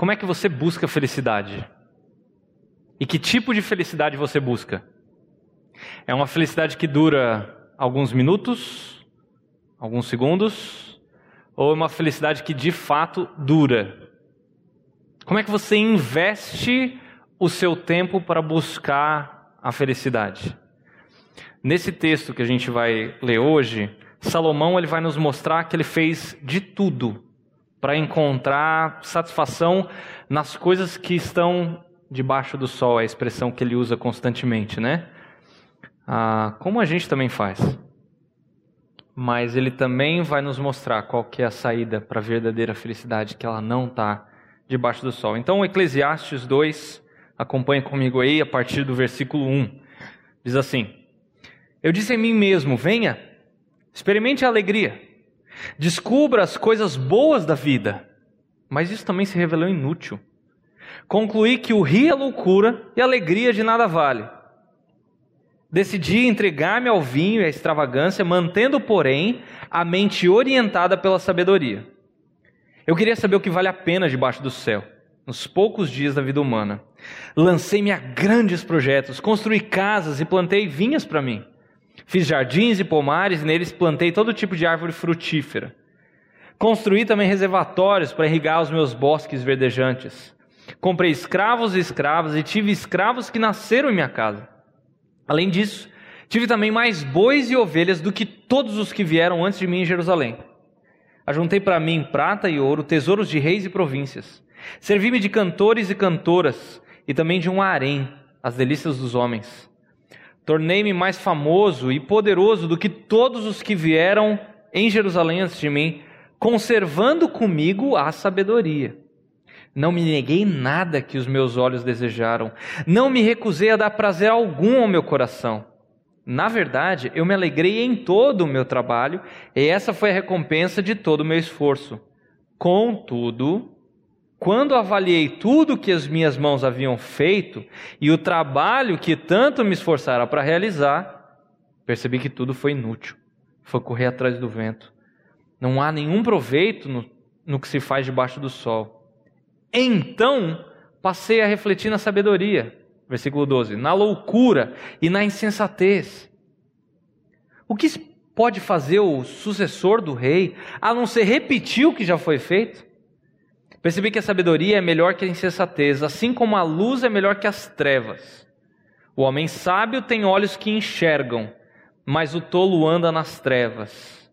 Como é que você busca felicidade? E que tipo de felicidade você busca? É uma felicidade que dura alguns minutos, alguns segundos, ou é uma felicidade que de fato dura? Como é que você investe o seu tempo para buscar a felicidade? Nesse texto que a gente vai ler hoje, Salomão ele vai nos mostrar que ele fez de tudo para encontrar satisfação nas coisas que estão debaixo do sol, é a expressão que ele usa constantemente, né? Ah, como a gente também faz. Mas ele também vai nos mostrar qual que é a saída para a verdadeira felicidade, que ela não está debaixo do sol. Então, Eclesiastes 2, acompanhe comigo aí a partir do versículo 1. Diz assim: Eu disse em mim mesmo: venha, experimente a alegria, descubra as coisas boas da vida. Mas isso também se revelou inútil concluí que o rio é loucura e a alegria de nada vale. Decidi entregar-me ao vinho e à extravagância, mantendo, porém, a mente orientada pela sabedoria. Eu queria saber o que vale a pena debaixo do céu, nos poucos dias da vida humana. Lancei-me a grandes projetos, construí casas e plantei vinhas para mim. Fiz jardins e pomares, e neles plantei todo tipo de árvore frutífera. Construí também reservatórios para irrigar os meus bosques verdejantes. Comprei escravos e escravas e tive escravos que nasceram em minha casa. Além disso, tive também mais bois e ovelhas do que todos os que vieram antes de mim em Jerusalém. Ajuntei para mim prata e ouro, tesouros de reis e províncias. Servi-me de cantores e cantoras e também de um harém, as delícias dos homens. Tornei-me mais famoso e poderoso do que todos os que vieram em Jerusalém antes de mim, conservando comigo a sabedoria. Não me neguei nada que os meus olhos desejaram. Não me recusei a dar prazer algum ao meu coração. Na verdade, eu me alegrei em todo o meu trabalho, e essa foi a recompensa de todo o meu esforço. Contudo, quando avaliei tudo que as minhas mãos haviam feito e o trabalho que tanto me esforçara para realizar, percebi que tudo foi inútil. Foi correr atrás do vento. Não há nenhum proveito no, no que se faz debaixo do sol. Então passei a refletir na sabedoria, versículo 12, na loucura e na insensatez. O que pode fazer o sucessor do rei a não ser repetir o que já foi feito? Percebi que a sabedoria é melhor que a insensatez, assim como a luz é melhor que as trevas. O homem sábio tem olhos que enxergam, mas o tolo anda nas trevas.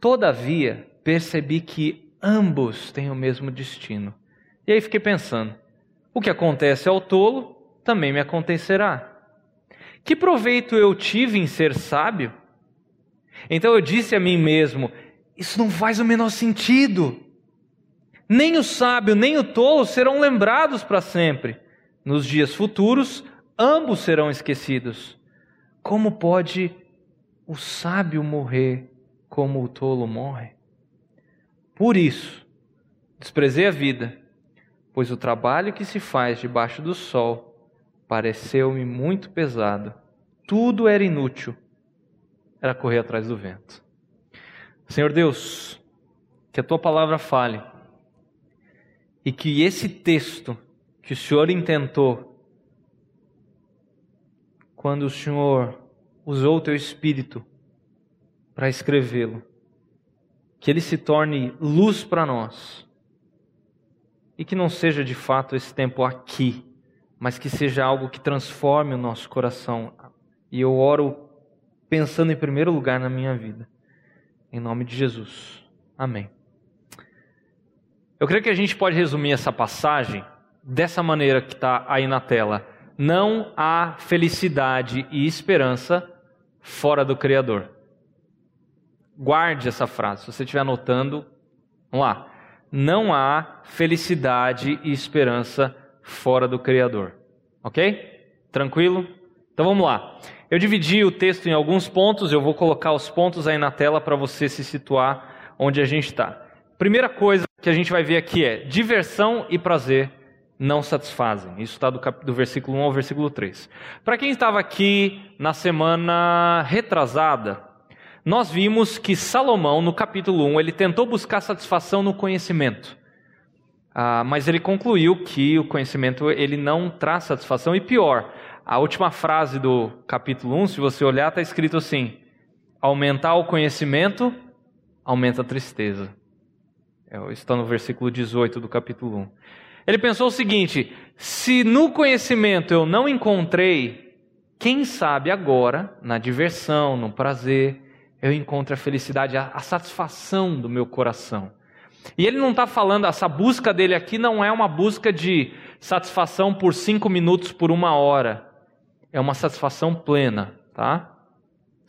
Todavia, percebi que ambos têm o mesmo destino. E aí fiquei pensando: o que acontece ao tolo também me acontecerá. Que proveito eu tive em ser sábio? Então eu disse a mim mesmo: isso não faz o menor sentido. Nem o sábio nem o tolo serão lembrados para sempre. Nos dias futuros, ambos serão esquecidos. Como pode o sábio morrer como o tolo morre? Por isso, desprezei a vida pois o trabalho que se faz debaixo do sol pareceu-me muito pesado. Tudo era inútil, era correr atrás do vento. Senhor Deus, que a tua palavra fale e que esse texto que o Senhor intentou quando o Senhor usou o teu espírito para escrevê-lo, que ele se torne luz para nós e que não seja de fato esse tempo aqui, mas que seja algo que transforme o nosso coração. E eu oro pensando em primeiro lugar na minha vida. Em nome de Jesus. Amém. Eu creio que a gente pode resumir essa passagem dessa maneira que está aí na tela. Não há felicidade e esperança fora do Criador. Guarde essa frase. Se você estiver anotando, vamos lá não há felicidade e esperança fora do Criador. Ok? Tranquilo? Então vamos lá. Eu dividi o texto em alguns pontos, eu vou colocar os pontos aí na tela para você se situar onde a gente está. Primeira coisa que a gente vai ver aqui é: diversão e prazer não satisfazem. Isso está do, do versículo 1 ao versículo 3. Para quem estava aqui na semana retrasada, nós vimos que Salomão, no capítulo 1, ele tentou buscar satisfação no conhecimento. Ah, mas ele concluiu que o conhecimento ele não traz satisfação e pior, a última frase do capítulo 1, se você olhar, está escrito assim: aumentar o conhecimento, aumenta a tristeza. É, está no versículo 18 do capítulo 1. Ele pensou o seguinte: se no conhecimento eu não encontrei, quem sabe agora, na diversão, no prazer, eu encontro a felicidade, a, a satisfação do meu coração. E ele não está falando, essa busca dele aqui não é uma busca de satisfação por cinco minutos, por uma hora. É uma satisfação plena, tá?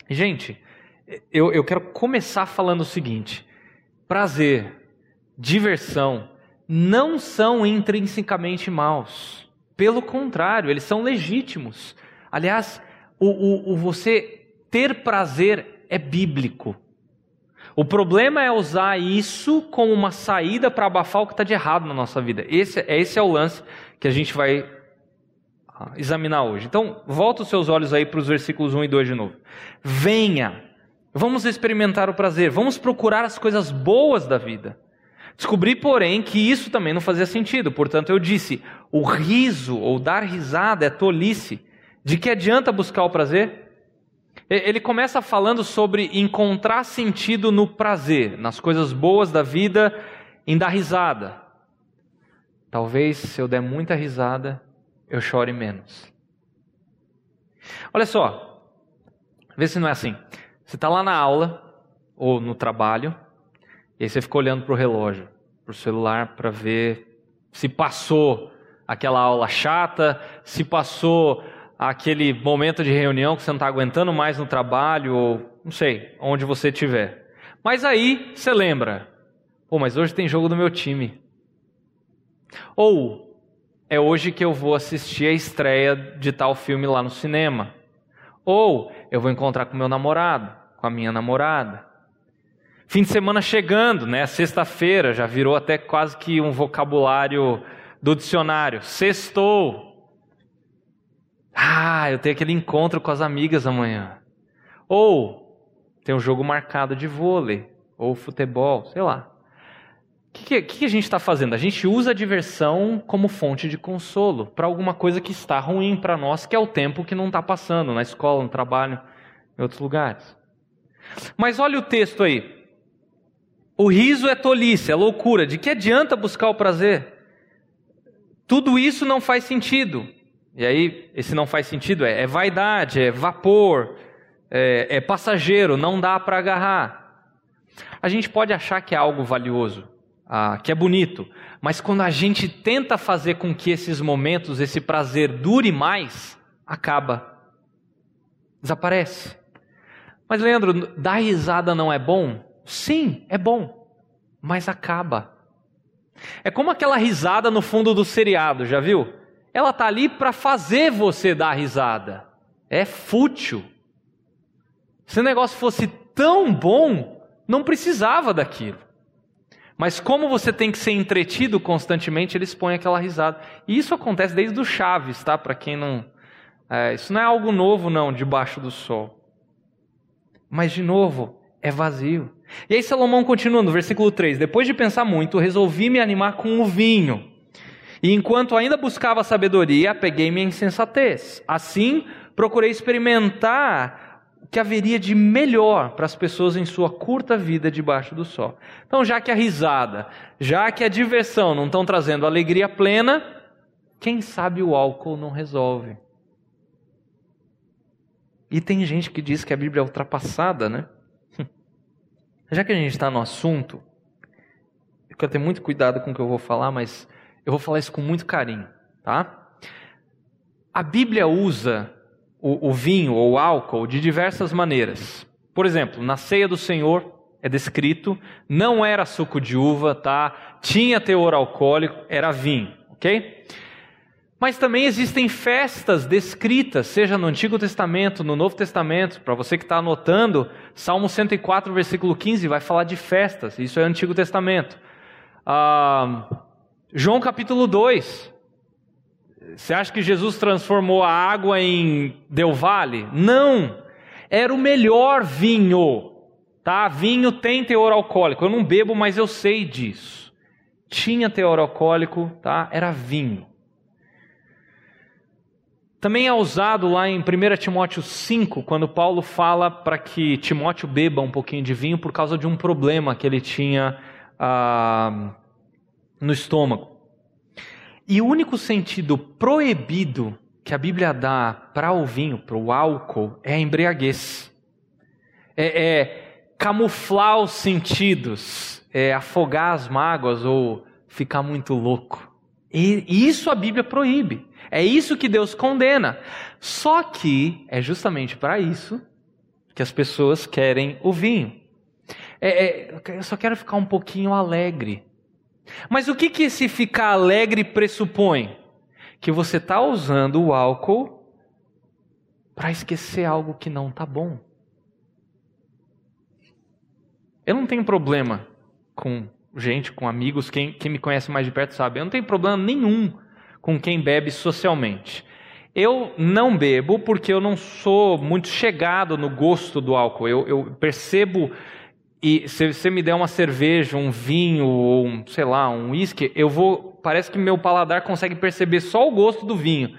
Gente, eu, eu quero começar falando o seguinte: prazer, diversão, não são intrinsecamente maus. Pelo contrário, eles são legítimos. Aliás, o, o, o você ter prazer é bíblico. O problema é usar isso como uma saída para abafar o que está de errado na nossa vida. Esse, esse é o lance que a gente vai ah, examinar hoje. Então, volta os seus olhos aí para os versículos 1 e 2 de novo. Venha, vamos experimentar o prazer, vamos procurar as coisas boas da vida. Descobri, porém, que isso também não fazia sentido. Portanto, eu disse: o riso ou dar risada é tolice. De que adianta buscar o prazer? Ele começa falando sobre encontrar sentido no prazer, nas coisas boas da vida, em dar risada. Talvez se eu der muita risada, eu chore menos. Olha só, vê se não é assim. Você está lá na aula ou no trabalho, e aí você fica olhando para o relógio, para o celular, para ver se passou aquela aula chata, se passou aquele momento de reunião que você não está aguentando mais no trabalho, ou não sei, onde você estiver. Mas aí você lembra, pô, mas hoje tem jogo do meu time. Ou é hoje que eu vou assistir a estreia de tal filme lá no cinema. Ou eu vou encontrar com meu namorado, com a minha namorada. Fim de semana chegando, né? Sexta-feira já virou até quase que um vocabulário do dicionário. Sextou. Ah, eu tenho aquele encontro com as amigas amanhã. Ou tem um jogo marcado de vôlei, ou futebol, sei lá. O que, que, que, a gente está fazendo? A gente usa a diversão como fonte de consolo para alguma coisa que está ruim para nós, que é o tempo que não está passando na escola, no trabalho, em outros lugares. Mas olha o texto aí. O riso é tolice, é loucura. De que adianta buscar o prazer? Tudo isso não faz sentido. E aí, esse não faz sentido é, é vaidade, é vapor, é, é passageiro, não dá para agarrar. A gente pode achar que é algo valioso, ah, que é bonito, mas quando a gente tenta fazer com que esses momentos, esse prazer dure mais, acaba, desaparece. Mas Leandro, dar risada não é bom? Sim, é bom, mas acaba. É como aquela risada no fundo do seriado, já viu? ela está ali para fazer você dar risada. É fútil. Se o negócio fosse tão bom, não precisava daquilo. Mas como você tem que ser entretido constantemente, eles põem aquela risada. E isso acontece desde o Chaves, tá? Para quem não. É, isso não é algo novo, não, debaixo do sol. Mas, de novo, é vazio. E aí Salomão continua no versículo 3: Depois de pensar muito, resolvi me animar com o vinho e enquanto ainda buscava sabedoria, apeguei-me à insensatez. Assim, procurei experimentar o que haveria de melhor para as pessoas em sua curta vida debaixo do sol. Então, já que a risada, já que a diversão não estão trazendo alegria plena, quem sabe o álcool não resolve. E tem gente que diz que a Bíblia é ultrapassada, né? Já que a gente está no assunto, eu quero ter muito cuidado com o que eu vou falar, mas eu vou falar isso com muito carinho, tá? A Bíblia usa o, o vinho ou o álcool de diversas maneiras. Por exemplo, na ceia do Senhor é descrito, não era suco de uva, tá? Tinha teor alcoólico, era vinho, ok? Mas também existem festas descritas, seja no Antigo Testamento, no Novo Testamento. Para você que está anotando, Salmo 104, versículo 15, vai falar de festas. Isso é Antigo Testamento. Ah, João capítulo 2. Você acha que Jesus transformou a água em Del Vale? Não. Era o melhor vinho. Tá? Vinho tem teor alcoólico. Eu não bebo, mas eu sei disso. tinha teor alcoólico, tá? Era vinho. Também é usado lá em 1 Timóteo 5, quando Paulo fala para que Timóteo beba um pouquinho de vinho por causa de um problema que ele tinha ah, no estômago. E o único sentido proibido que a Bíblia dá para o vinho, para o álcool, é a embriaguez. É, é camuflar os sentidos, é afogar as mágoas ou ficar muito louco. E isso a Bíblia proíbe. É isso que Deus condena. Só que é justamente para isso que as pessoas querem o vinho. É, é, eu só quero ficar um pouquinho alegre. Mas o que, que esse ficar alegre pressupõe? Que você está usando o álcool para esquecer algo que não está bom. Eu não tenho problema com gente, com amigos, quem, quem me conhece mais de perto sabe. Eu não tenho problema nenhum com quem bebe socialmente. Eu não bebo porque eu não sou muito chegado no gosto do álcool. Eu, eu percebo e se você me der uma cerveja, um vinho ou um, sei lá, um uísque, eu vou, parece que meu paladar consegue perceber só o gosto do vinho.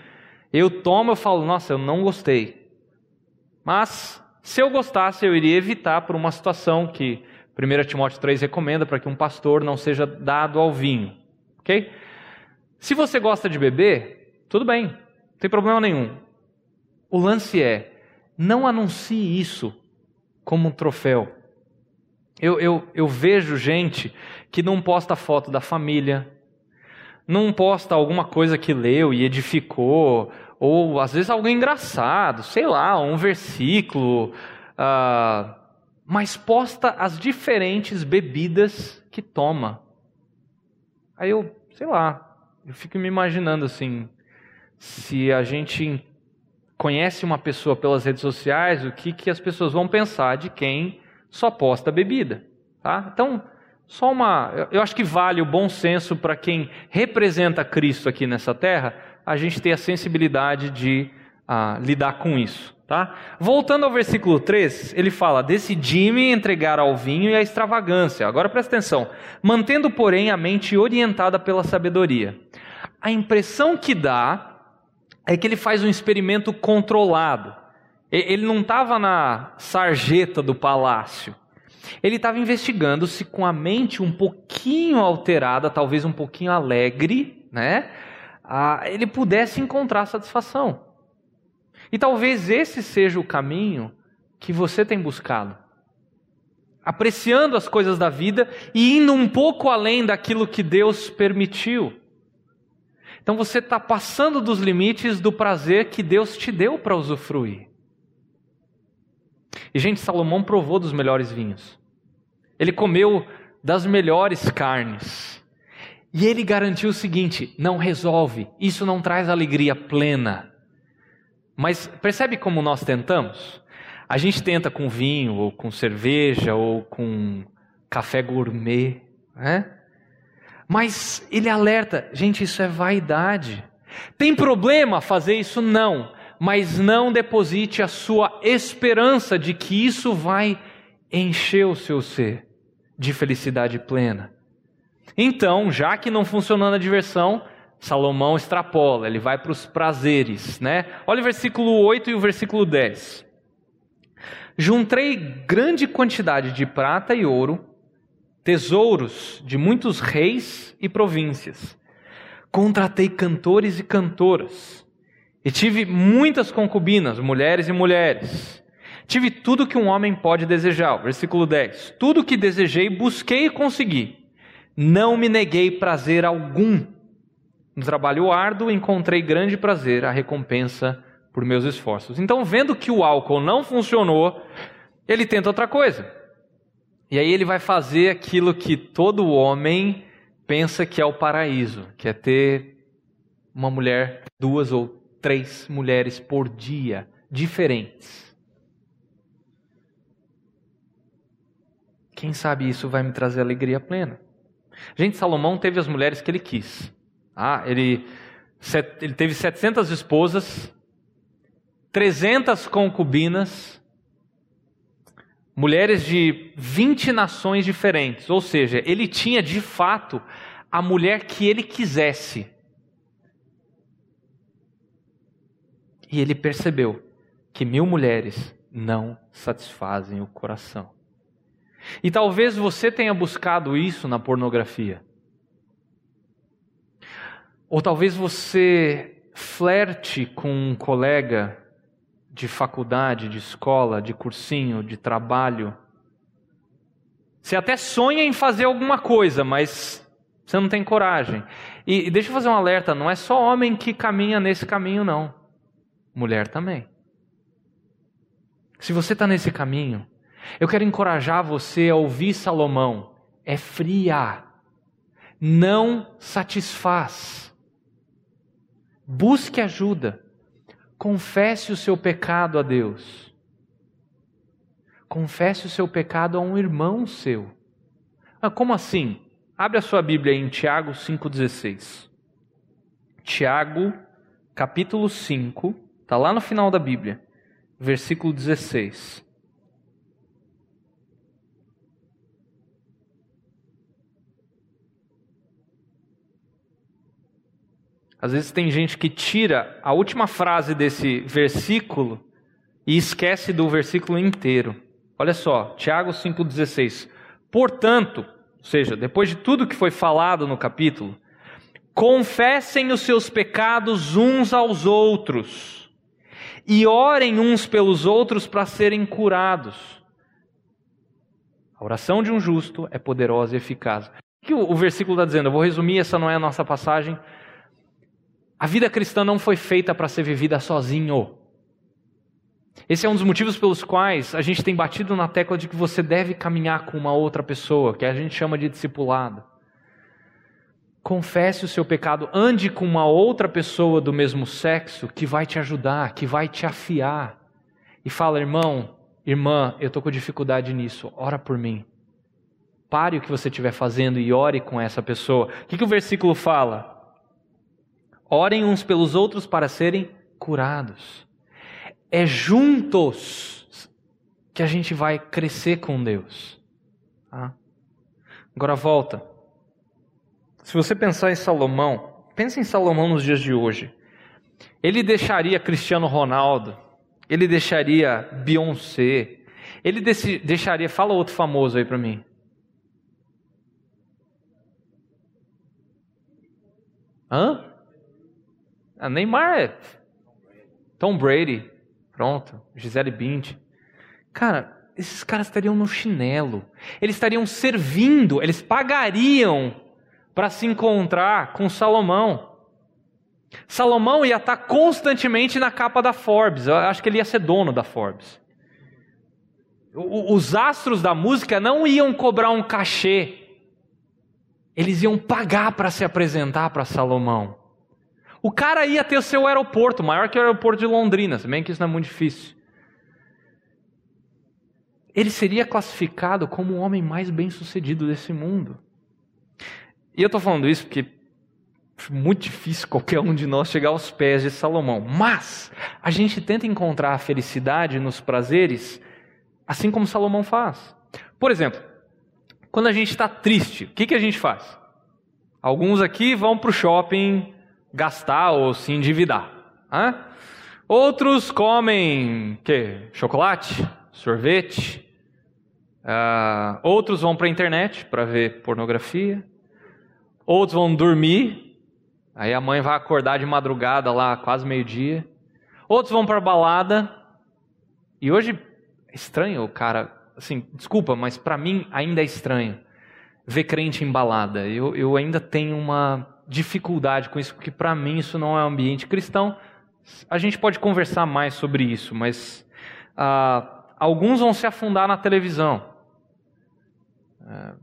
Eu tomo, eu falo, nossa, eu não gostei. Mas se eu gostasse, eu iria evitar por uma situação que 1 Timóteo 3 recomenda para que um pastor não seja dado ao vinho. OK? Se você gosta de beber, tudo bem, não tem problema nenhum. O lance é, não anuncie isso como um troféu. Eu, eu, eu vejo gente que não posta foto da família, não posta alguma coisa que leu e edificou, ou às vezes algo engraçado, sei lá, um versículo, uh, mas posta as diferentes bebidas que toma. Aí eu, sei lá, eu fico me imaginando assim, se a gente conhece uma pessoa pelas redes sociais, o que, que as pessoas vão pensar de quem só posta bebida. Tá? Então, só uma. Eu acho que vale o bom senso para quem representa Cristo aqui nessa terra, a gente ter a sensibilidade de ah, lidar com isso. Tá? Voltando ao versículo 3, ele fala: Decidi-me entregar ao vinho e à extravagância. Agora presta atenção. Mantendo, porém, a mente orientada pela sabedoria. A impressão que dá é que ele faz um experimento controlado. Ele não estava na sarjeta do palácio. Ele estava investigando se com a mente um pouquinho alterada, talvez um pouquinho alegre, né, ele pudesse encontrar satisfação. E talvez esse seja o caminho que você tem buscado. Apreciando as coisas da vida e indo um pouco além daquilo que Deus permitiu. Então você está passando dos limites do prazer que Deus te deu para usufruir. E, gente, Salomão provou dos melhores vinhos. Ele comeu das melhores carnes. E ele garantiu o seguinte: não resolve, isso não traz alegria plena. Mas percebe como nós tentamos? A gente tenta com vinho, ou com cerveja, ou com café gourmet, né? Mas ele alerta, gente, isso é vaidade. Tem problema fazer isso? Não mas não deposite a sua esperança de que isso vai encher o seu ser de felicidade plena. Então, já que não funcionou na diversão, Salomão extrapola, ele vai para os prazeres, né? Olha o versículo 8 e o versículo 10. Juntei grande quantidade de prata e ouro, tesouros de muitos reis e províncias. Contratei cantores e cantoras e tive muitas concubinas, mulheres e mulheres. Tive tudo que um homem pode desejar. Versículo 10. Tudo que desejei, busquei e consegui. Não me neguei prazer algum. No trabalho árduo, encontrei grande prazer, a recompensa por meus esforços. Então, vendo que o álcool não funcionou, ele tenta outra coisa. E aí ele vai fazer aquilo que todo homem pensa que é o paraíso, que é ter uma mulher, duas ou três mulheres por dia, diferentes. Quem sabe isso vai me trazer alegria plena? Gente, Salomão teve as mulheres que ele quis. Ah, ele, ele teve 700 esposas, 300 concubinas, mulheres de 20 nações diferentes. Ou seja, ele tinha de fato a mulher que ele quisesse. E ele percebeu que mil mulheres não satisfazem o coração. E talvez você tenha buscado isso na pornografia. Ou talvez você flerte com um colega de faculdade, de escola, de cursinho, de trabalho. Você até sonha em fazer alguma coisa, mas você não tem coragem. E, e deixa eu fazer um alerta: não é só homem que caminha nesse caminho, não. Mulher também. Se você está nesse caminho, eu quero encorajar você a ouvir Salomão. É fria, não satisfaz. Busque ajuda. Confesse o seu pecado a Deus. Confesse o seu pecado a um irmão seu. Ah, como assim? Abre a sua Bíblia em Tiago 5,16. Tiago, capítulo 5, está lá no final da Bíblia, versículo 16. Às vezes tem gente que tira a última frase desse versículo e esquece do versículo inteiro. Olha só, Tiago 5,16. Portanto, ou seja, depois de tudo que foi falado no capítulo, confessem os seus pecados uns aos outros e orem uns pelos outros para serem curados. A oração de um justo é poderosa e eficaz. O que o versículo está dizendo? Eu vou resumir, essa não é a nossa passagem. A vida cristã não foi feita para ser vivida sozinho. Esse é um dos motivos pelos quais a gente tem batido na tecla de que você deve caminhar com uma outra pessoa, que a gente chama de discipulado. Confesse o seu pecado, ande com uma outra pessoa do mesmo sexo que vai te ajudar, que vai te afiar. E fala, irmão, irmã, eu estou com dificuldade nisso, ora por mim. Pare o que você estiver fazendo e ore com essa pessoa. O que, que o versículo fala? Orem uns pelos outros para serem curados. É juntos que a gente vai crescer com Deus. Tá? Agora volta. Se você pensar em Salomão, pense em Salomão nos dias de hoje. Ele deixaria Cristiano Ronaldo, ele deixaria Beyoncé, ele deixaria. Fala outro famoso aí para mim. Hã? A ah, Neymar é. Tom Brady. Pronto. Gisele Bündchen. Cara, esses caras estariam no chinelo. Eles estariam servindo, eles pagariam para se encontrar com Salomão. Salomão ia estar constantemente na capa da Forbes. Eu acho que ele ia ser dono da Forbes. Os astros da música não iam cobrar um cachê. Eles iam pagar para se apresentar para Salomão. O cara ia ter o seu aeroporto, maior que o aeroporto de Londrina, se bem que isso não é muito difícil. Ele seria classificado como o homem mais bem sucedido desse mundo. E eu estou falando isso porque é muito difícil qualquer um de nós chegar aos pés de Salomão. Mas a gente tenta encontrar a felicidade nos prazeres, assim como Salomão faz. Por exemplo, quando a gente está triste, o que, que a gente faz? Alguns aqui vão para o shopping gastar ou se endividar. Hã? Outros comem que? chocolate, sorvete. Uh, outros vão para a internet para ver pornografia. Outros vão dormir. Aí a mãe vai acordar de madrugada lá, quase meio-dia. Outros vão para balada. E hoje estranho, cara. Assim, desculpa, mas para mim ainda é estranho ver crente em balada. Eu, eu ainda tenho uma dificuldade com isso, porque para mim isso não é um ambiente cristão. A gente pode conversar mais sobre isso, mas ah, alguns vão se afundar na televisão. Ah,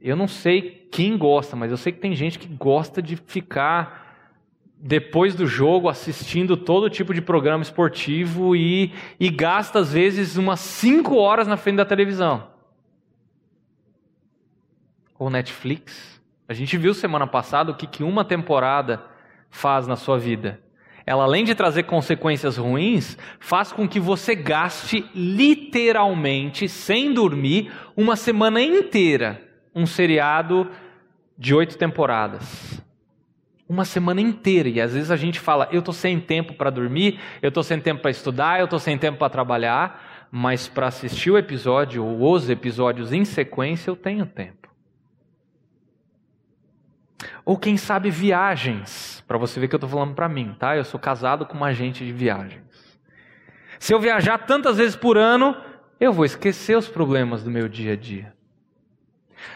eu não sei quem gosta, mas eu sei que tem gente que gosta de ficar depois do jogo assistindo todo tipo de programa esportivo e, e gasta às vezes umas 5 horas na frente da televisão. Ou Netflix. A gente viu semana passada o que, que uma temporada faz na sua vida. Ela, além de trazer consequências ruins, faz com que você gaste literalmente, sem dormir, uma semana inteira. Um seriado de oito temporadas. Uma semana inteira. E às vezes a gente fala, eu estou sem tempo para dormir, eu estou sem tempo para estudar, eu estou sem tempo para trabalhar, mas para assistir o episódio ou os episódios em sequência eu tenho tempo. Ou quem sabe viagens, para você ver que eu estou falando para mim, tá? Eu sou casado com uma agente de viagens. Se eu viajar tantas vezes por ano, eu vou esquecer os problemas do meu dia a dia.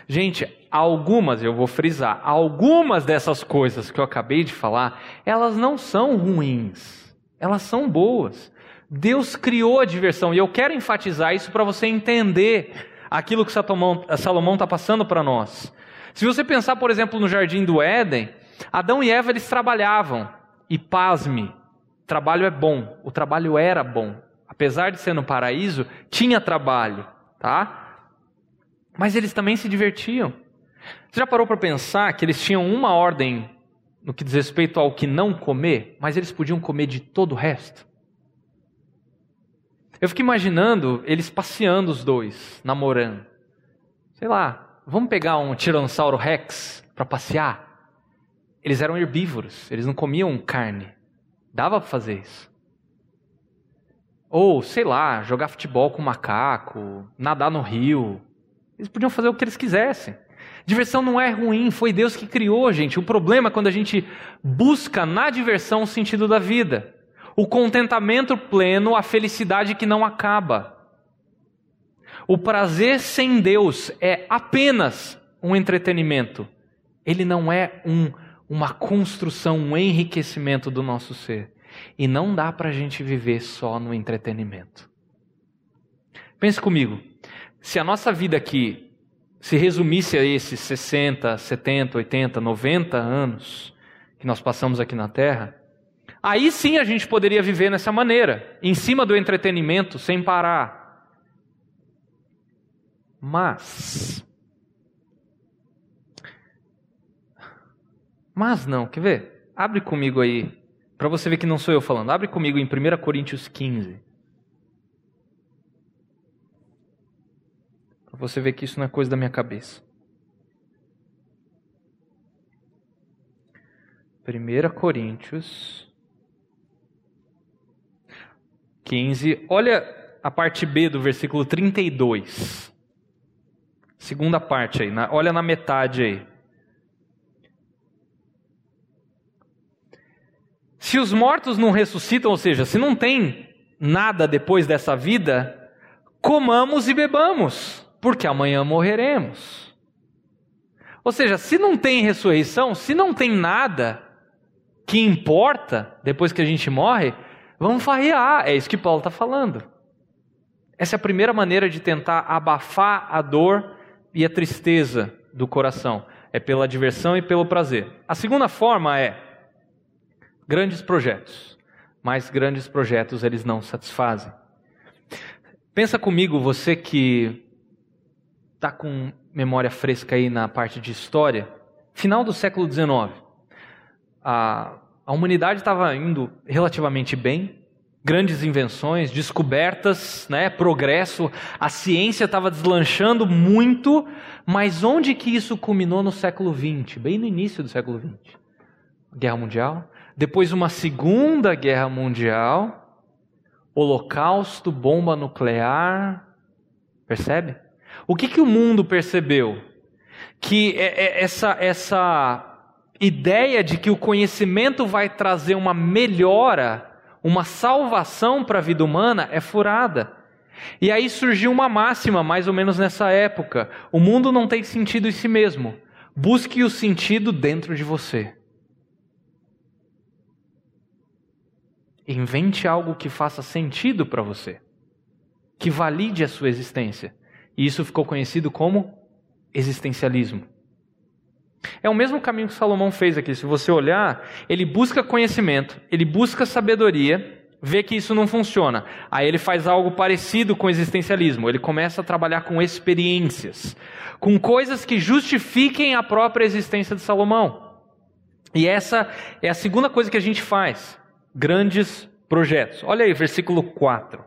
Gente, algumas, eu vou frisar, algumas dessas coisas que eu acabei de falar, elas não são ruins, elas são boas. Deus criou a diversão e eu quero enfatizar isso para você entender aquilo que Salomão está passando para nós. Se você pensar, por exemplo, no jardim do Éden, Adão e Eva eles trabalhavam e pasme, trabalho é bom, o trabalho era bom. Apesar de ser no paraíso, tinha trabalho, tá? Mas eles também se divertiam. Você já parou para pensar que eles tinham uma ordem no que diz respeito ao que não comer, mas eles podiam comer de todo o resto? Eu fico imaginando eles passeando os dois, namorando. Sei lá, vamos pegar um Tiranossauro Rex para passear? Eles eram herbívoros, eles não comiam carne. Dava para fazer isso. Ou, sei lá, jogar futebol com macaco, nadar no rio. Eles podiam fazer o que eles quisessem. Diversão não é ruim, foi Deus que criou, gente. O problema é quando a gente busca na diversão o sentido da vida, o contentamento pleno, a felicidade que não acaba. O prazer sem Deus é apenas um entretenimento. Ele não é um, uma construção, um enriquecimento do nosso ser. E não dá para a gente viver só no entretenimento. Pense comigo. Se a nossa vida aqui se resumisse a esses 60, 70, 80, 90 anos que nós passamos aqui na Terra, aí sim a gente poderia viver nessa maneira, em cima do entretenimento, sem parar. Mas. Mas não, quer ver? Abre comigo aí, para você ver que não sou eu falando. Abre comigo em 1 Coríntios 15. Para você ver que isso não é coisa da minha cabeça. 1 Coríntios 15. Olha a parte B do versículo 32. Segunda parte aí, na, olha na metade aí. Se os mortos não ressuscitam, ou seja, se não tem nada depois dessa vida, comamos e bebamos, porque amanhã morreremos. Ou seja, se não tem ressurreição, se não tem nada que importa depois que a gente morre, vamos farrear. É isso que Paulo está falando. Essa é a primeira maneira de tentar abafar a dor e a tristeza do coração. É pela diversão e pelo prazer. A segunda forma é grandes projetos. Mas grandes projetos eles não satisfazem. Pensa comigo, você que está com memória fresca aí na parte de história. Final do século XIX. A, a humanidade estava indo relativamente bem, grandes invenções, descobertas, né, progresso, a ciência estava deslanchando muito, mas onde que isso culminou no século XX? Bem no início do século XX. Guerra Mundial, depois uma Segunda Guerra Mundial, Holocausto, bomba nuclear, percebe? O que que o mundo percebeu? Que é, é, essa essa ideia de que o conhecimento vai trazer uma melhora uma salvação para a vida humana é furada. E aí surgiu uma máxima, mais ou menos nessa época: o mundo não tem sentido em si mesmo. Busque o sentido dentro de você. Invente algo que faça sentido para você, que valide a sua existência. E isso ficou conhecido como existencialismo. É o mesmo caminho que Salomão fez aqui. Se você olhar, ele busca conhecimento, ele busca sabedoria, vê que isso não funciona. Aí ele faz algo parecido com o existencialismo. Ele começa a trabalhar com experiências, com coisas que justifiquem a própria existência de Salomão. E essa é a segunda coisa que a gente faz: grandes projetos. Olha aí, versículo 4.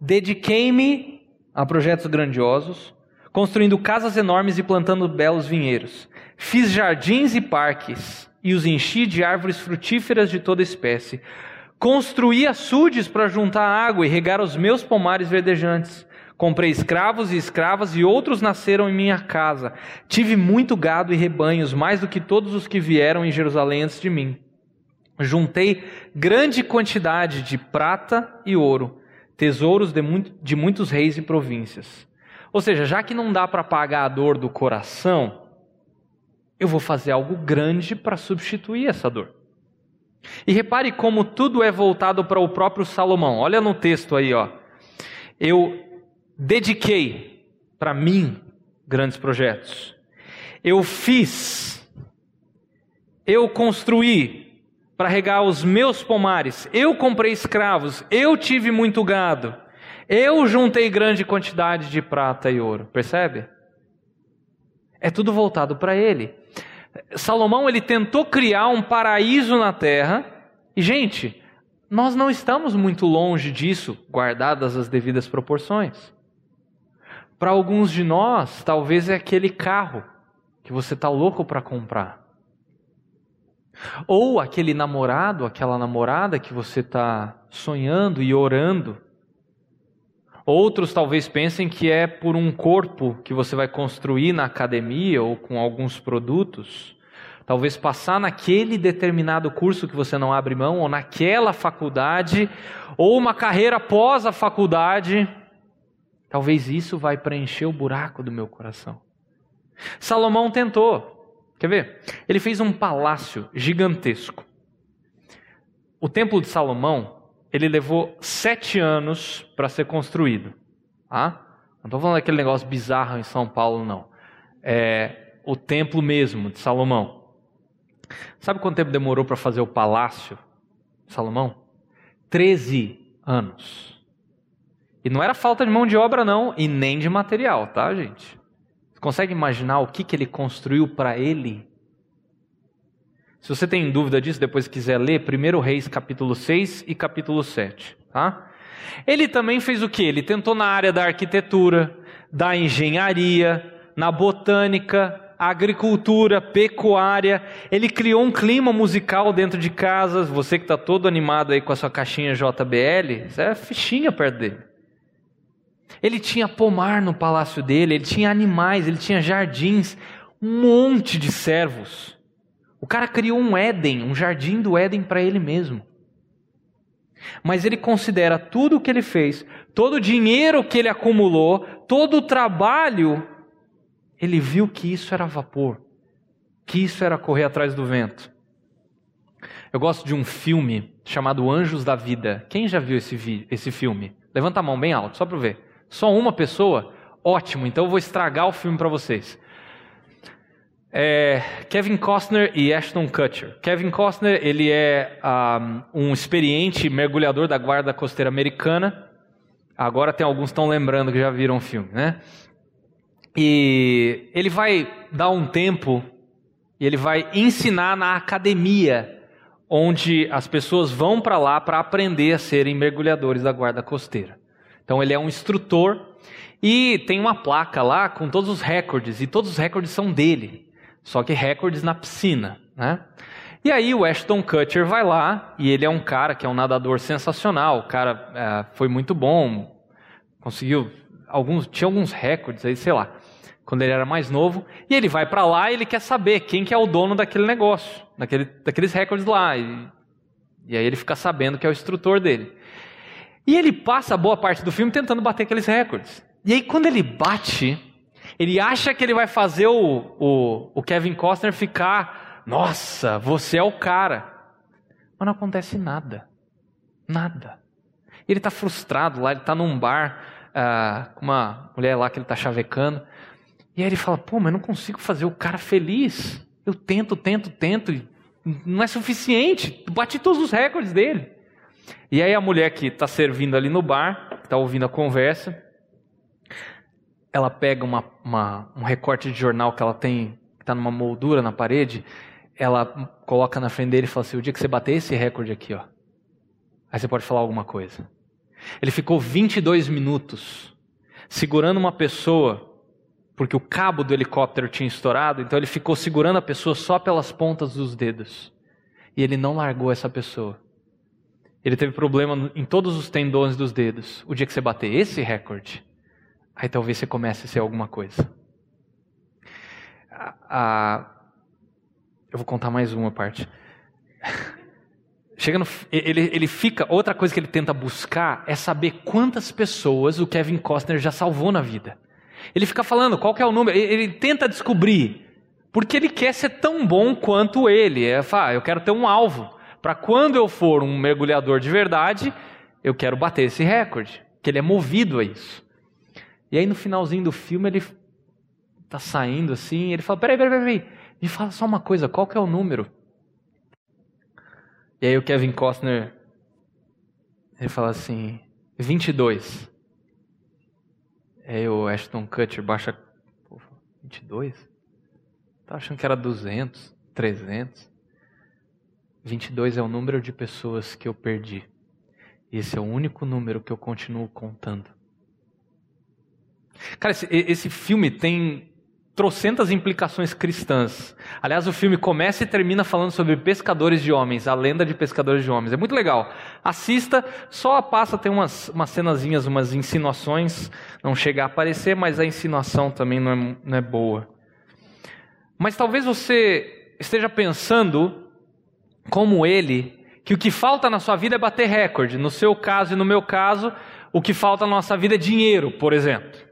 Dediquei-me a projetos grandiosos construindo casas enormes e plantando belos vinheiros. Fiz jardins e parques e os enchi de árvores frutíferas de toda espécie. Construí açudes para juntar água e regar os meus pomares verdejantes. Comprei escravos e escravas e outros nasceram em minha casa. Tive muito gado e rebanhos, mais do que todos os que vieram em Jerusalém antes de mim. Juntei grande quantidade de prata e ouro, tesouros de, muito, de muitos reis e províncias. Ou seja, já que não dá para pagar a dor do coração, eu vou fazer algo grande para substituir essa dor. E repare como tudo é voltado para o próprio Salomão. Olha no texto aí, ó. Eu dediquei para mim grandes projetos. Eu fiz, eu construí para regar os meus pomares, eu comprei escravos, eu tive muito gado, eu juntei grande quantidade de prata e ouro. Percebe? É tudo voltado para ele. Salomão ele tentou criar um paraíso na terra, e gente, nós não estamos muito longe disso, guardadas as devidas proporções. Para alguns de nós, talvez é aquele carro que você está louco para comprar. Ou aquele namorado, aquela namorada que você está sonhando e orando. Outros talvez pensem que é por um corpo que você vai construir na academia ou com alguns produtos. Talvez passar naquele determinado curso que você não abre mão, ou naquela faculdade, ou uma carreira após a faculdade. Talvez isso vai preencher o buraco do meu coração. Salomão tentou. Quer ver? Ele fez um palácio gigantesco. O templo de Salomão, ele levou sete anos para ser construído. Ah? Não estou falando daquele negócio bizarro em São Paulo, não. É o templo mesmo de Salomão. Sabe quanto tempo demorou para fazer o palácio de Salomão? Treze anos. E não era falta de mão de obra, não, e nem de material, tá, gente? Consegue imaginar o que, que ele construiu para ele? Se você tem dúvida disso, depois quiser ler, 1 Reis capítulo 6 e capítulo 7, tá? Ele também fez o que? Ele tentou na área da arquitetura, da engenharia, na botânica, agricultura, pecuária. Ele criou um clima musical dentro de casas. Você que está todo animado aí com a sua caixinha JBL, isso é fichinha perto dele. Ele tinha pomar no palácio dele, ele tinha animais, ele tinha jardins, um monte de servos. O cara criou um Éden, um jardim do Éden para ele mesmo. Mas ele considera tudo o que ele fez, todo o dinheiro que ele acumulou, todo o trabalho, ele viu que isso era vapor, que isso era correr atrás do vento. Eu gosto de um filme chamado Anjos da Vida. Quem já viu esse, esse filme? Levanta a mão bem alto, só para ver. Só uma pessoa? Ótimo, então eu vou estragar o filme para vocês. É, Kevin Costner e Ashton Kutcher. Kevin Costner ele é um, um experiente mergulhador da guarda costeira americana. Agora tem alguns estão lembrando que já viram o filme, né? E ele vai dar um tempo e ele vai ensinar na academia onde as pessoas vão para lá para aprender a serem mergulhadores da guarda costeira. Então ele é um instrutor e tem uma placa lá com todos os recordes e todos os recordes são dele, só que recordes na piscina, né? E aí o Ashton Kutcher vai lá e ele é um cara que é um nadador sensacional, o cara é, foi muito bom, conseguiu alguns, tinha alguns recordes aí, sei lá, quando ele era mais novo, e ele vai para lá e ele quer saber quem que é o dono daquele negócio, daquele, daqueles recordes lá, e, e aí ele fica sabendo que é o instrutor dele. E ele passa boa parte do filme tentando bater aqueles recordes. E aí, quando ele bate, ele acha que ele vai fazer o, o, o Kevin Costner ficar: Nossa, você é o cara. Mas não acontece nada. Nada. Ele está frustrado lá, ele está num bar uh, com uma mulher lá que ele está chavecando. E aí ele fala: Pô, mas não consigo fazer o cara feliz. Eu tento, tento, tento. E não é suficiente. Bati todos os recordes dele. E aí a mulher que está servindo ali no bar, que está ouvindo a conversa, ela pega uma, uma, um recorte de jornal que ela tem, que está numa moldura na parede, ela coloca na frente dele e fala assim: o dia que você bater esse recorde aqui, ó, aí você pode falar alguma coisa. Ele ficou 22 minutos segurando uma pessoa porque o cabo do helicóptero tinha estourado, então ele ficou segurando a pessoa só pelas pontas dos dedos. E ele não largou essa pessoa. Ele teve problema em todos os tendões dos dedos. O dia que você bater esse recorde, aí talvez você comece a ser alguma coisa. Ah, eu vou contar mais uma parte. Chega no, ele, ele fica. Outra coisa que ele tenta buscar é saber quantas pessoas o Kevin Costner já salvou na vida. Ele fica falando qual é o número. Ele, ele, tenta descobrir. Porque ele quer ser tão bom quanto ele. É, fala, eu quero ter um alvo. Para quando eu for um mergulhador de verdade, eu quero bater esse recorde. Que ele é movido a isso. E aí no finalzinho do filme ele tá saindo assim. Ele fala: peraí, peraí, peraí. Me fala só uma coisa: qual que é o número? E aí o Kevin Costner, ele fala assim, 22. Aí o Ashton Kutcher baixa, pô, 22? Tá achando que era 200, 300? 22 é o número de pessoas que eu perdi. Esse é o único número que eu continuo contando. Cara, esse, esse filme tem trocentas implicações cristãs. Aliás, o filme começa e termina falando sobre pescadores de homens, a lenda de pescadores de homens. É muito legal. Assista, só passa, tem umas, umas cenazinhas, umas insinuações, não chega a aparecer, mas a insinuação também não é, não é boa. Mas talvez você esteja pensando, como ele, que o que falta na sua vida é bater recorde. No seu caso e no meu caso, o que falta na nossa vida é dinheiro, por exemplo.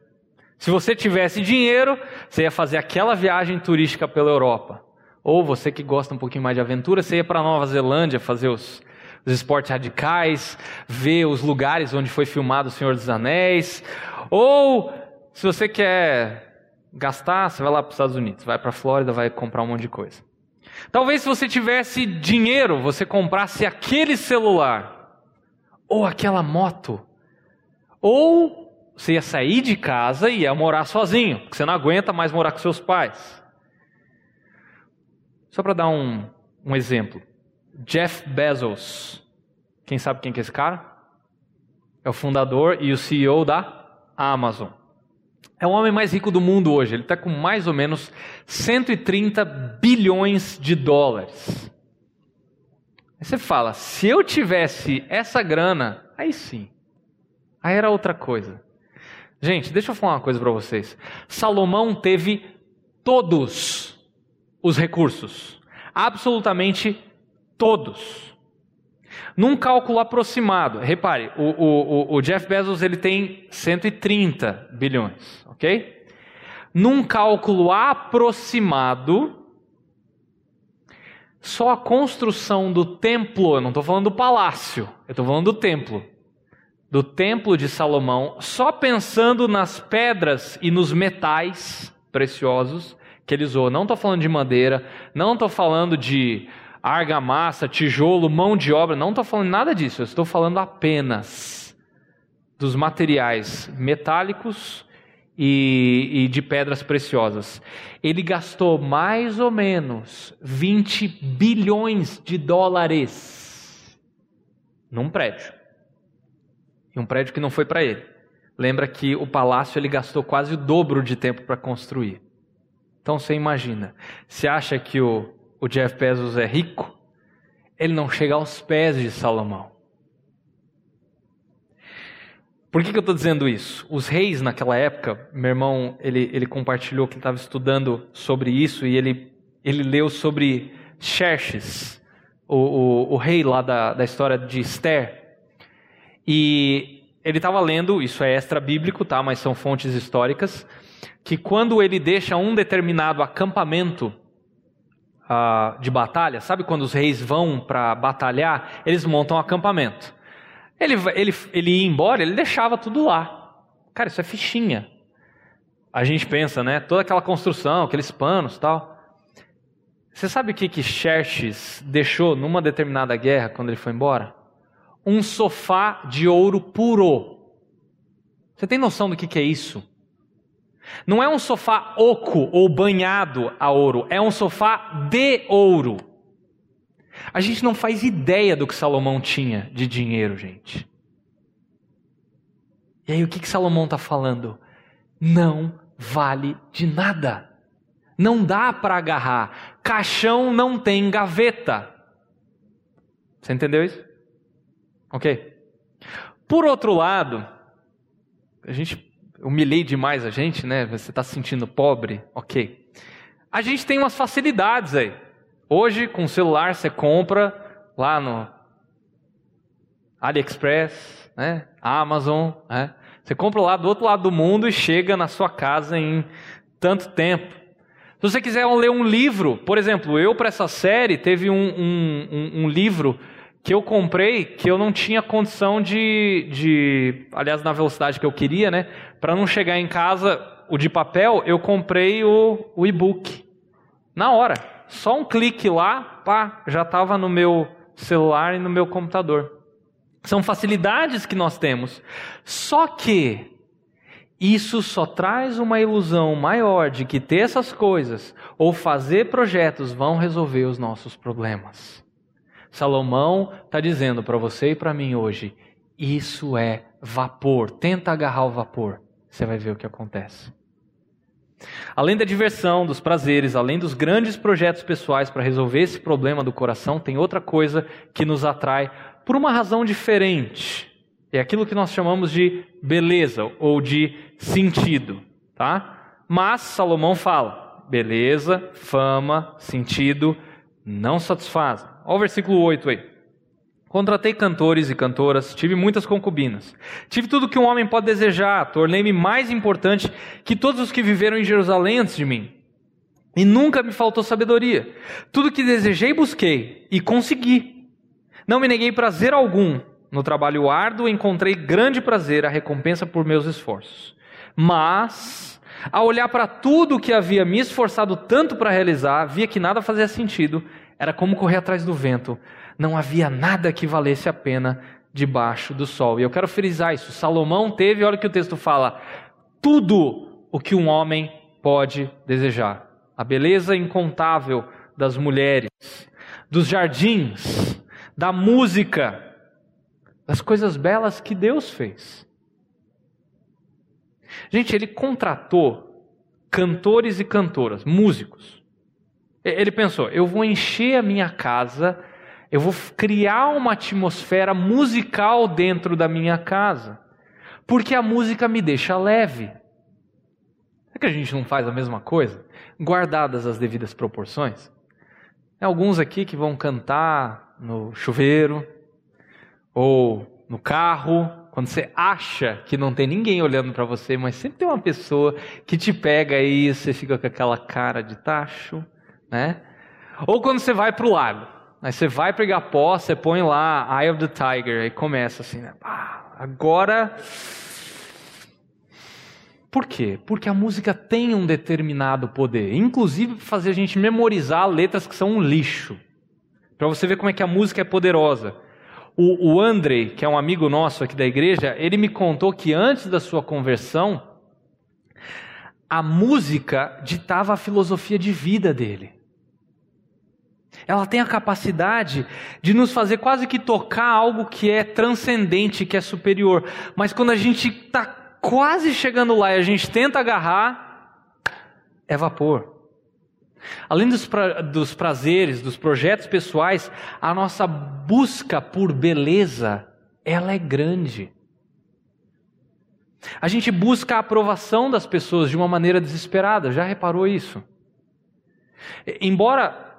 Se você tivesse dinheiro, você ia fazer aquela viagem turística pela Europa. Ou você que gosta um pouquinho mais de aventura, você ia para Nova Zelândia fazer os, os esportes radicais, ver os lugares onde foi filmado O Senhor dos Anéis. Ou, se você quer gastar, você vai lá para os Estados Unidos, vai para a Flórida, vai comprar um monte de coisa. Talvez se você tivesse dinheiro, você comprasse aquele celular, ou aquela moto, ou você ia sair de casa e ia morar sozinho, porque você não aguenta mais morar com seus pais. Só para dar um, um exemplo. Jeff Bezos. Quem sabe quem que é esse cara? É o fundador e o CEO da Amazon. É o homem mais rico do mundo hoje. Ele está com mais ou menos 130 bilhões de dólares. Aí você fala: se eu tivesse essa grana, aí sim. Aí era outra coisa. Gente, deixa eu falar uma coisa para vocês. Salomão teve todos os recursos, absolutamente todos. Num cálculo aproximado, repare, o, o, o Jeff Bezos ele tem 130 bilhões, ok? Num cálculo aproximado, só a construção do templo, eu não estou falando do palácio, eu estou falando do templo do Templo de Salomão, só pensando nas pedras e nos metais preciosos que ele usou. Não estou falando de madeira, não estou falando de argamassa, tijolo, mão de obra, não estou falando nada disso. Eu estou falando apenas dos materiais metálicos e, e, de pedras preciosas. Ele gastou mais ou menos 20 bilhões de dólares num prédio e um prédio que não foi para ele. Lembra que o palácio ele gastou quase o dobro de tempo para construir. Então você imagina, se acha que o, o Jeff Bezos é rico, ele não chega aos pés de Salomão. Por que, que eu estou dizendo isso? Os reis naquela época, meu irmão, ele, ele compartilhou que estava estudando sobre isso e ele, ele leu sobre Xerxes, o, o, o rei lá da, da história de Esther. E ele estava lendo, isso é extra bíblico, tá? Mas são fontes históricas, que quando ele deixa um determinado acampamento uh, de batalha, sabe quando os reis vão para batalhar, eles montam um acampamento. Ele, ele, ele ia embora, ele deixava tudo lá. Cara, isso é fichinha. A gente pensa, né? Toda aquela construção, aqueles panos tal. Você sabe o que, que Xerxes deixou numa determinada guerra quando ele foi embora? Um sofá de ouro puro. Você tem noção do que, que é isso? Não é um sofá oco ou banhado a ouro, é um sofá de ouro. A gente não faz ideia do que Salomão tinha de dinheiro, gente. E aí o que, que Salomão está falando? Não vale de nada. Não dá para agarrar. Caixão não tem gaveta. Você entendeu isso? Ok. Por outro lado, a gente humilhei demais a gente, né? Você está se sentindo pobre, ok. A gente tem umas facilidades aí. Hoje, com o celular, você compra lá no AliExpress, né? Amazon, né? Você compra lá do outro lado do mundo e chega na sua casa em tanto tempo. Se você quiser ler um livro, por exemplo, eu para essa série teve um, um, um, um, livro que eu comprei que eu não tinha condição de, de aliás, na velocidade que eu queria, né? Para não chegar em casa, o de papel, eu comprei o, o e-book. Na hora. Só um clique lá, pá, já estava no meu celular e no meu computador. São facilidades que nós temos. Só que isso só traz uma ilusão maior de que ter essas coisas ou fazer projetos vão resolver os nossos problemas. Salomão está dizendo para você e para mim hoje: isso é vapor. Tenta agarrar o vapor, você vai ver o que acontece. Além da diversão, dos prazeres, além dos grandes projetos pessoais para resolver esse problema do coração, tem outra coisa que nos atrai por uma razão diferente. É aquilo que nós chamamos de beleza ou de sentido, tá? Mas Salomão fala: beleza, fama, sentido não satisfazem. Olha o versículo 8 aí. Contratei cantores e cantoras, tive muitas concubinas. Tive tudo que um homem pode desejar, tornei-me mais importante que todos os que viveram em Jerusalém antes de mim. E nunca me faltou sabedoria. Tudo que desejei, busquei e consegui não me neguei prazer algum. No trabalho árduo encontrei grande prazer, a recompensa por meus esforços. Mas, ao olhar para tudo o que havia me esforçado tanto para realizar, via que nada fazia sentido. Era como correr atrás do vento. Não havia nada que valesse a pena debaixo do sol. E eu quero frisar isso. Salomão teve, olha o que o texto fala, tudo o que um homem pode desejar. A beleza incontável das mulheres, dos jardins, da música, das coisas belas que Deus fez. Gente, ele contratou cantores e cantoras, músicos. Ele pensou: eu vou encher a minha casa, eu vou criar uma atmosfera musical dentro da minha casa, porque a música me deixa leve. Será que a gente não faz a mesma coisa? Guardadas as devidas proporções? Tem alguns aqui que vão cantar no chuveiro ou no carro, quando você acha que não tem ninguém olhando para você, mas sempre tem uma pessoa que te pega e você fica com aquela cara de tacho, né? Ou quando você vai para o lago, aí você vai para Igapó, você põe lá Eye of the Tiger, aí começa assim, né? Ah, agora. Por quê? Porque a música tem um determinado poder, inclusive fazer a gente memorizar letras que são um lixo. Para você ver como é que a música é poderosa. O, o Andrei, que é um amigo nosso aqui da igreja, ele me contou que antes da sua conversão, a música ditava a filosofia de vida dele. Ela tem a capacidade de nos fazer quase que tocar algo que é transcendente, que é superior. Mas quando a gente está quase chegando lá e a gente tenta agarrar, é vapor. Além dos, pra, dos prazeres, dos projetos pessoais, a nossa busca por beleza, ela é grande. A gente busca a aprovação das pessoas de uma maneira desesperada, já reparou isso? Embora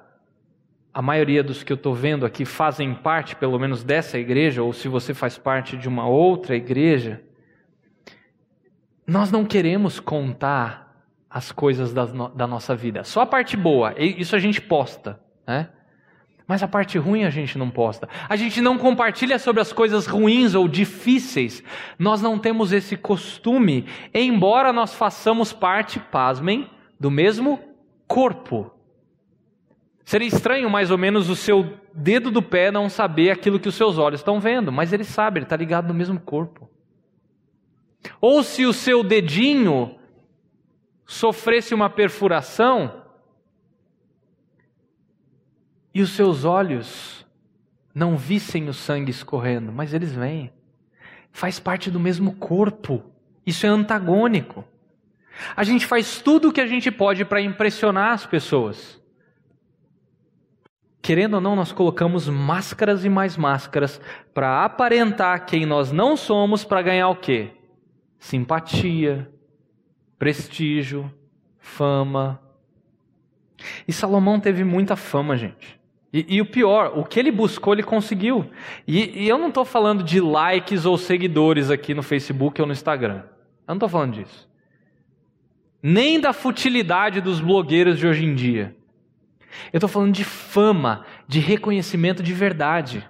a maioria dos que eu estou vendo aqui fazem parte, pelo menos, dessa igreja, ou se você faz parte de uma outra igreja, nós não queremos contar as coisas da, da nossa vida. Só a parte boa, isso a gente posta, né? Mas a parte ruim a gente não posta. A gente não compartilha sobre as coisas ruins ou difíceis. Nós não temos esse costume, embora nós façamos parte, pasmem, do mesmo corpo. Seria estranho, mais ou menos, o seu dedo do pé não saber aquilo que os seus olhos estão vendo, mas ele sabe, ele está ligado no mesmo corpo. Ou se o seu dedinho sofresse uma perfuração e os seus olhos não vissem o sangue escorrendo, mas eles vêm. Faz parte do mesmo corpo. Isso é antagônico. A gente faz tudo o que a gente pode para impressionar as pessoas. Querendo ou não, nós colocamos máscaras e mais máscaras para aparentar quem nós não somos para ganhar o quê? Simpatia, prestígio, fama. E Salomão teve muita fama, gente. E, e, o pior, o que ele buscou, ele conseguiu. E, e eu não estou falando de likes ou seguidores aqui no Facebook ou no Instagram. Eu não estou falando disso. Nem da futilidade dos blogueiros de hoje em dia. Eu estou falando de fama, de reconhecimento de verdade.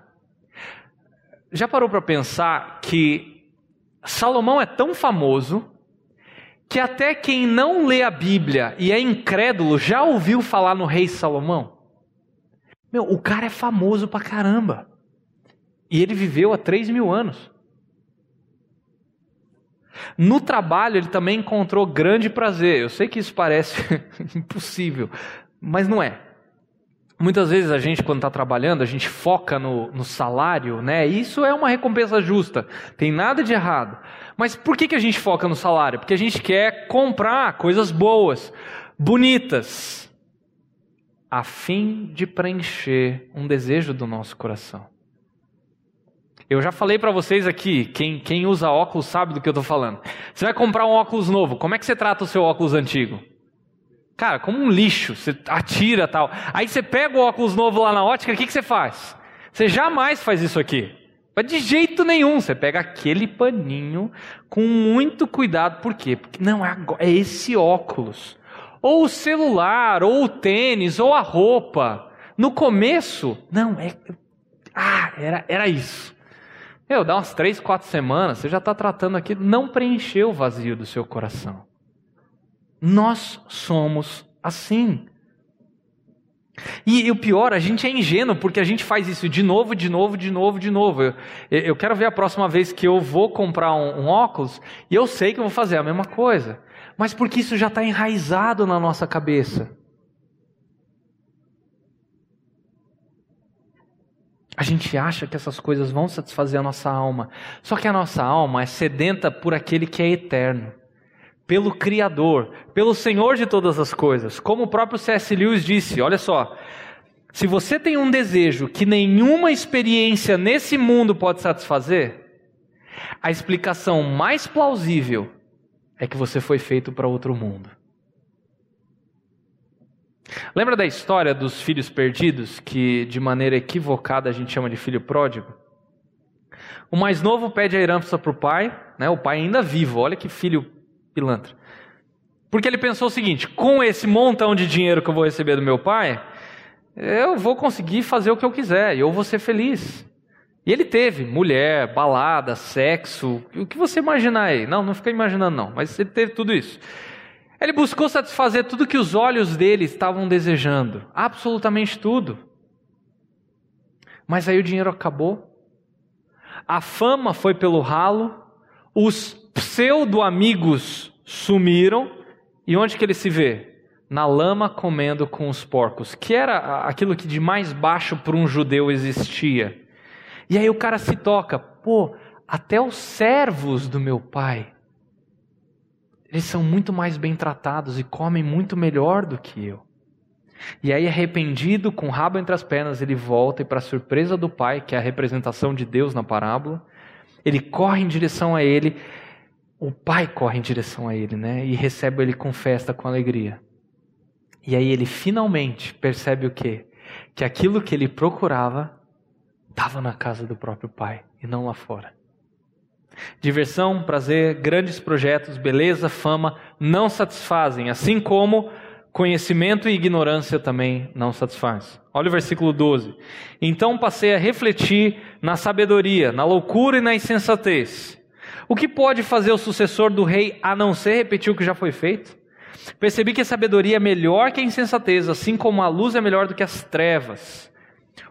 Já parou para pensar que Salomão é tão famoso que até quem não lê a Bíblia e é incrédulo já ouviu falar no rei Salomão? Meu, o cara é famoso pra caramba. E ele viveu há 3 mil anos. No trabalho, ele também encontrou grande prazer. Eu sei que isso parece impossível, mas não é. Muitas vezes a gente, quando está trabalhando, a gente foca no, no, salário, né? Isso é uma recompensa justa, tem nada de errado. Mas por que, que a gente foca no salário? Porque a gente quer comprar coisas boas, bonitas, a fim de preencher um desejo do nosso coração. Eu já falei para vocês aqui, quem, quem usa óculos sabe do que eu estou falando. Você vai comprar um óculos novo, como é que você trata o seu óculos antigo? Cara, como um lixo, você atira tal. Aí você pega o óculos novo lá na ótica, o que, que você faz? Você jamais faz isso aqui. Mas de jeito nenhum, você pega aquele paninho com muito cuidado, por quê? Porque não é, é esse óculos ou o celular, ou o tênis, ou a roupa. No começo, não, é. Ah, era, era isso. Meu, dá umas três, quatro semanas, você já está tratando aqui, não preencher o vazio do seu coração. Nós somos assim. E, e, o pior, a gente é ingênuo porque a gente faz isso de novo, de novo, de novo, de novo. Eu, eu quero ver a próxima vez que eu vou comprar um, um óculos e eu sei que eu vou fazer a mesma coisa mas porque isso já está enraizado na nossa cabeça. A gente acha que essas coisas vão satisfazer a nossa alma. Só que a nossa alma é sedenta por aquele que é eterno, pelo Criador, pelo Senhor de todas as coisas. Como o próprio C.S. Lewis disse: olha só, se você tem um desejo que nenhuma experiência nesse mundo pode satisfazer, a explicação mais plausível é que você foi feito para outro mundo. Lembra da história dos filhos perdidos, que de maneira equivocada a gente chama de filho pródigo? O mais novo pede a herança para o pai, né? o pai ainda vivo, olha que filho pilantra. Porque ele pensou o seguinte: com esse montão de dinheiro que eu vou receber do meu pai, eu vou conseguir fazer o que eu quiser eu vou ser feliz. E ele teve mulher, balada, sexo, o que você imaginar aí. Não, não fica imaginando não, mas ele teve tudo isso. Ele buscou satisfazer tudo que os olhos dele estavam desejando, absolutamente tudo. Mas aí o dinheiro acabou, a fama foi pelo ralo, os pseudo-amigos sumiram, e onde que ele se vê? Na lama comendo com os porcos, que era aquilo que de mais baixo para um judeu existia. E aí o cara se toca, pô, até os servos do meu pai, eles são muito mais bem tratados e comem muito melhor do que eu. E aí, arrependido, com o rabo entre as pernas, ele volta e, para surpresa do pai, que é a representação de Deus na parábola, ele corre em direção a ele. O pai corre em direção a ele, né? E recebe ele com festa, com alegria. E aí ele finalmente percebe o quê? Que aquilo que ele procurava estava na casa do próprio pai e não lá fora. Diversão, prazer, grandes projetos, beleza, fama não satisfazem, assim como conhecimento e ignorância também não satisfazem. Olha o versículo 12. Então passei a refletir na sabedoria, na loucura e na insensatez. O que pode fazer o sucessor do rei a não ser repetir o que já foi feito? Percebi que a sabedoria é melhor que a insensatez, assim como a luz é melhor do que as trevas.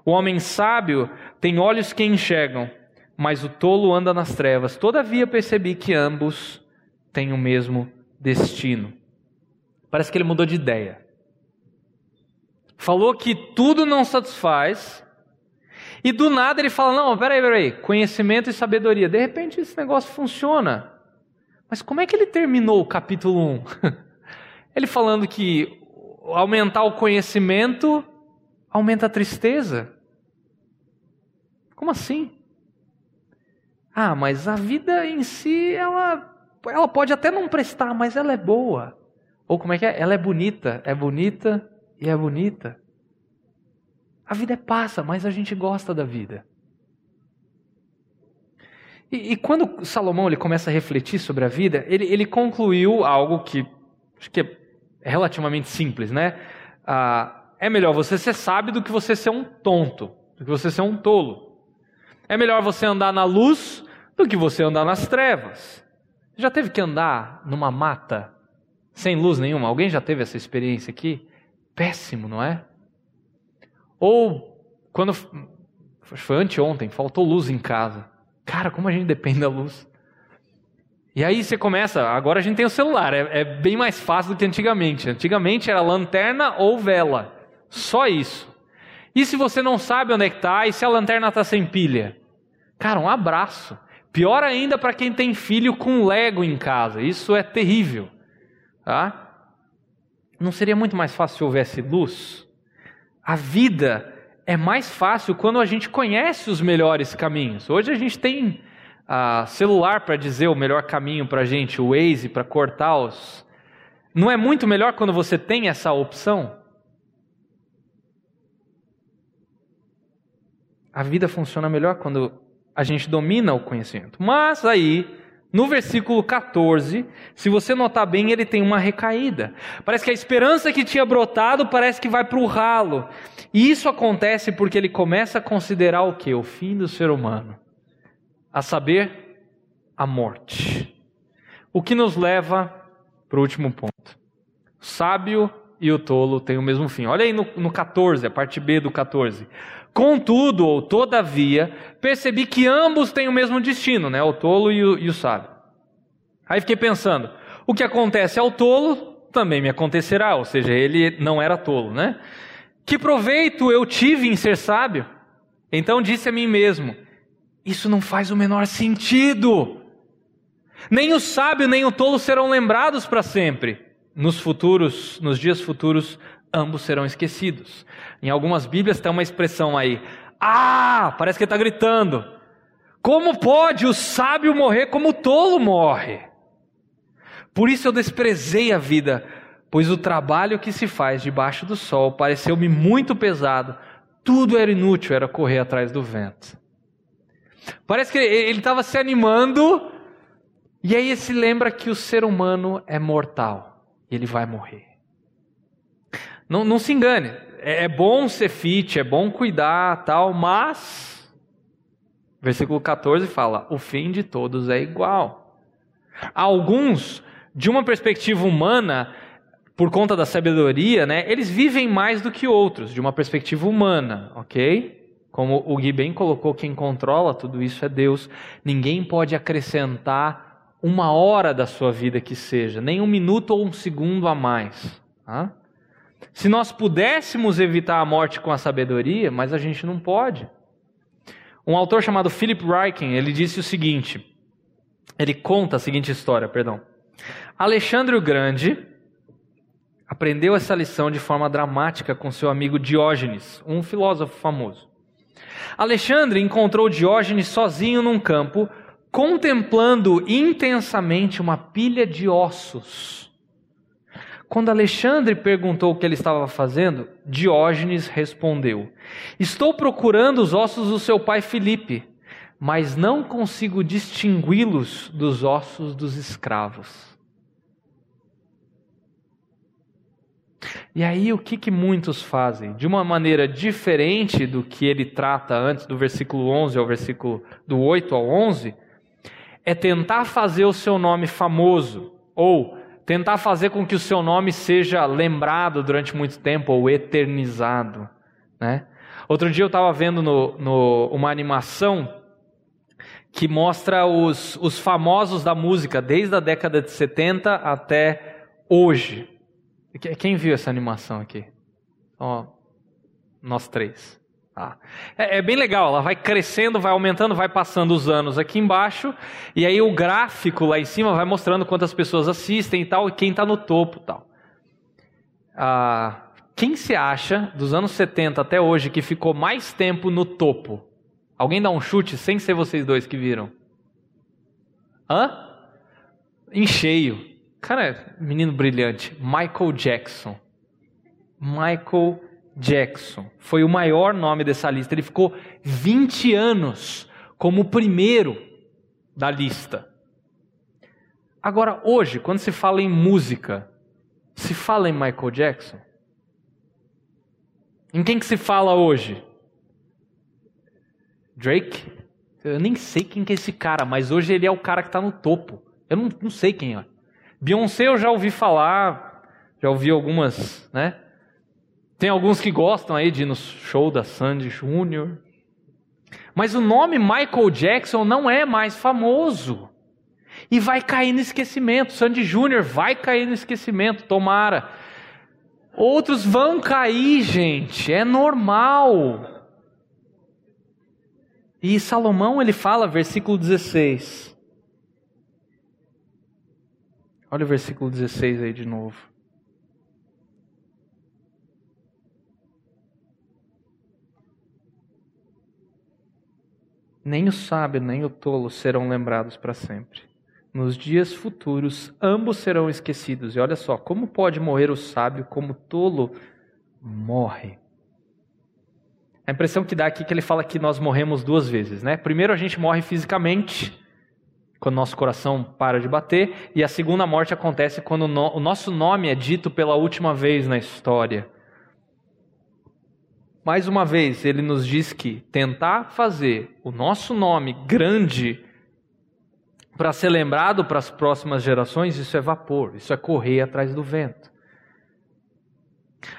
O homem sábio tem olhos que enxergam, mas o tolo anda nas trevas. Todavia percebi que ambos têm o mesmo destino. Parece que ele mudou de ideia. Falou que tudo não satisfaz, e do nada ele fala: Não, peraí, peraí, conhecimento e sabedoria. De repente esse negócio funciona. Mas como é que ele terminou o capítulo 1? ele falando que aumentar o conhecimento aumenta a tristeza. Como assim? Ah, mas a vida em si, ela, ela pode até não prestar, mas ela é boa. Ou como é que é? Ela é bonita, é bonita e é bonita. A vida é passa, mas a gente gosta da vida. E, e quando Salomão ele começa a refletir sobre a vida, ele, ele concluiu algo que acho que é relativamente simples, né? Ah, é melhor você ser sábio do que você ser um tonto, do que você ser um tolo. É melhor você andar na luz do que você andar nas trevas. Já teve que andar numa mata sem luz nenhuma? Alguém já teve essa experiência aqui? Péssimo, não é? Ou quando foi anteontem, faltou luz em casa. Cara, como a gente depende da luz. E aí você começa, agora a gente tem o celular, é, é bem mais fácil do que antigamente. Antigamente era lanterna ou vela, só isso. E se você não sabe onde é que está, e se a lanterna está sem pilha? Cara, um abraço. Pior ainda para quem tem filho com Lego em casa, isso é terrível. Tá? Não seria muito mais fácil se houvesse luz? A vida é mais fácil quando a gente conhece os melhores caminhos. Hoje a gente tem uh, celular para dizer o melhor caminho para a gente, o Waze para cortar os. Não é muito melhor quando você tem essa opção? A vida funciona melhor quando a gente domina o conhecimento. Mas aí no versículo 14, se você notar bem, ele tem uma recaída. Parece que a esperança que tinha brotado parece que vai para o ralo. E isso acontece porque ele começa a considerar o que? O fim do ser humano. A saber, a morte. O que nos leva para o último ponto. O sábio e o tolo têm o mesmo fim. Olha aí no, no 14, a parte B do 14. Contudo, ou todavia, percebi que ambos têm o mesmo destino, né? o tolo e o, e o sábio. Aí fiquei pensando, o que acontece ao tolo também me acontecerá, ou seja, ele não era tolo, né? Que proveito eu tive em ser sábio? Então disse a mim mesmo: Isso não faz o menor sentido. Nem o sábio nem o tolo serão lembrados para sempre. Nos futuros, nos dias futuros, ambos serão esquecidos. Em algumas Bíblias tem uma expressão aí, ah, parece que está gritando. Como pode o sábio morrer como o tolo morre? Por isso eu desprezei a vida, pois o trabalho que se faz debaixo do sol pareceu-me muito pesado. Tudo era inútil, era correr atrás do vento. Parece que ele estava se animando, e aí ele se lembra que o ser humano é mortal, e ele vai morrer. Não, não se engane, é, é bom ser fit, é bom cuidar, tal, mas versículo 14 fala: o fim de todos é igual. Alguns, de uma perspectiva humana, por conta da sabedoria, né, eles vivem mais do que outros, de uma perspectiva humana, ok? Como o Gui bem colocou, quem controla tudo isso é Deus. Ninguém pode acrescentar uma hora da sua vida que seja, nem um minuto ou um segundo a mais. Tá? Se nós pudéssemos evitar a morte com a sabedoria, mas a gente não pode. Um autor chamado Philip Ryken, ele disse o seguinte, ele conta a seguinte história, perdão. Alexandre o Grande aprendeu essa lição de forma dramática com seu amigo Diógenes, um filósofo famoso. Alexandre encontrou Diógenes sozinho num campo, contemplando intensamente uma pilha de ossos quando Alexandre perguntou o que ele estava fazendo, Diógenes respondeu: Estou procurando os ossos do seu pai Filipe, mas não consigo distingui-los dos ossos dos escravos. E aí o que, que muitos fazem? De uma maneira diferente do que ele trata antes do versículo 11 ao versículo do 8 ao 11, é tentar fazer o seu nome famoso ou tentar fazer com que o seu nome seja lembrado durante muito tempo ou eternizado. Né? Outro dia eu estava vendo no, no, uma animação que mostra os, os famosos da música desde a década de 70 até hoje. Quem viu essa animação aqui? Ó, nós três. Tá? É, é, bem legal, ela vai crescendo, vai aumentando, vai passando os anos aqui embaixo, e aí o gráfico lá em cima vai mostrando quantas pessoas assistem e tal, e quem está no topo tal. Ah, quem se acha, dos anos 70 até hoje, que ficou mais tempo no topo? Alguém dá um chute sem ser vocês dois que viram? Hã? Em cheio. Cara, menino brilhante. Michael Jackson. Michael Jackson. Foi o maior nome dessa lista. Ele ficou 20 anos como o primeiro da lista. Agora, hoje, quando se fala em música, se fala em Michael Jackson? Em quem que se fala hoje? Drake? Eu nem sei quem que é esse cara, mas hoje ele é o cara que está no topo. Eu não, não sei quem é. Beyoncé eu já ouvi falar, já ouvi algumas, né? Tem alguns que gostam aí de ir no show da Sandy Júnior. Mas o nome Michael Jackson não é mais famoso. E vai cair no esquecimento. Sandy Júnior vai cair no esquecimento, tomara. Outros vão cair, gente, é normal. E Salomão ele fala, versículo 16. Olha o versículo 16 aí de novo. Nem o sábio nem o tolo serão lembrados para sempre. Nos dias futuros, ambos serão esquecidos. E olha só, como pode morrer o sábio como o tolo morre? A impressão que dá aqui é que ele fala que nós morremos duas vezes, né? Primeiro a gente morre fisicamente, quando nosso coração para de bater, e a segunda morte acontece quando o nosso nome é dito pela última vez na história. Mais uma vez, ele nos diz que tentar fazer o nosso nome grande para ser lembrado para as próximas gerações, isso é vapor, isso é correr atrás do vento.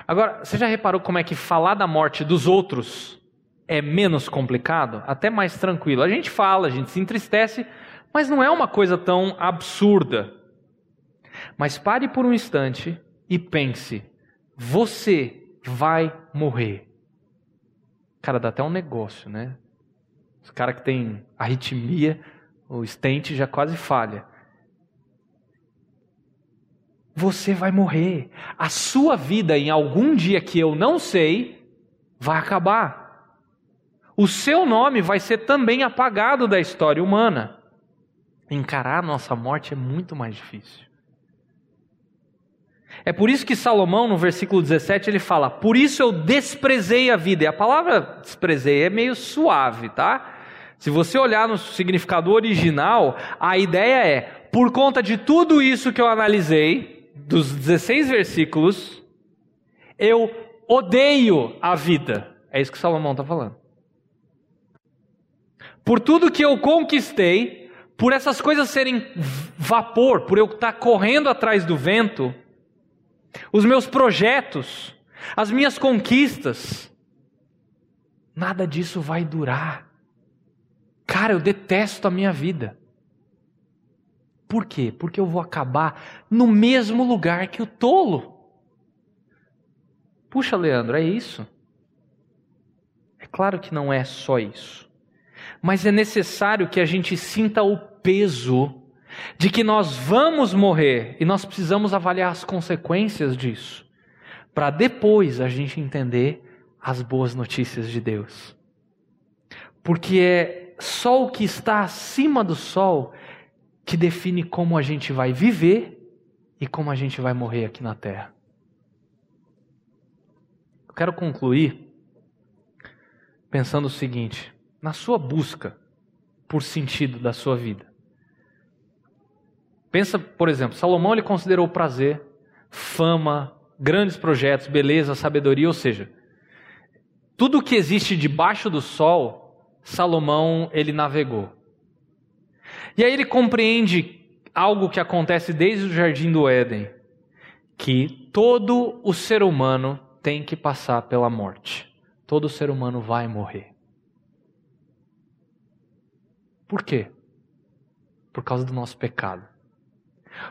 Agora, você já reparou como é que falar da morte dos outros é menos complicado? Até mais tranquilo. A gente fala, a gente se entristece, mas não é uma coisa tão absurda. Mas pare por um instante e pense: você vai morrer. Cara, dá até um negócio, né? Os cara que tem arritmia, o estente já quase falha. Você vai morrer. A sua vida, em algum dia que eu não sei, vai acabar. O seu nome vai ser também apagado da história humana. Encarar a nossa morte é muito mais difícil. É por isso que Salomão, no versículo 17, ele fala: Por isso eu desprezei a vida. E a palavra desprezei é meio suave, tá? Se você olhar no significado original, a ideia é: por conta de tudo isso que eu analisei, dos 16 versículos, eu odeio a vida. É isso que Salomão está falando. Por tudo que eu conquistei, por essas coisas serem vapor, por eu estar correndo atrás do vento, os meus projetos, as minhas conquistas, nada disso vai durar. Cara, eu detesto a minha vida. Por quê? Porque eu vou acabar no mesmo lugar que o tolo. Puxa, Leandro, é isso? É claro que não é só isso. Mas é necessário que a gente sinta o peso de que nós vamos morrer e nós precisamos avaliar as consequências disso, para depois a gente entender as boas notícias de Deus. Porque é só o que está acima do sol que define como a gente vai viver e como a gente vai morrer aqui na terra. Eu quero concluir pensando o seguinte: na sua busca por sentido da sua vida, Pensa, por exemplo, Salomão ele considerou prazer, fama, grandes projetos, beleza, sabedoria, ou seja, tudo que existe debaixo do sol, Salomão ele navegou. E aí ele compreende algo que acontece desde o jardim do Éden, que todo o ser humano tem que passar pela morte. Todo ser humano vai morrer. Por quê? Por causa do nosso pecado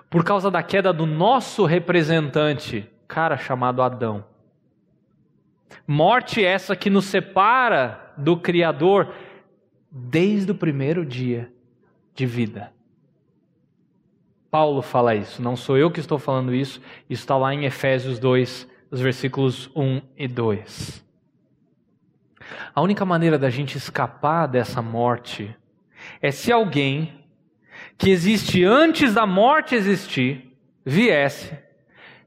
por causa da queda do nosso representante, cara chamado Adão. Morte essa que nos separa do Criador desde o primeiro dia de vida. Paulo fala isso, não sou eu que estou falando isso, isso está lá em Efésios 2, os versículos 1 e 2. A única maneira da gente escapar dessa morte é se alguém que existe antes da morte existir viesse,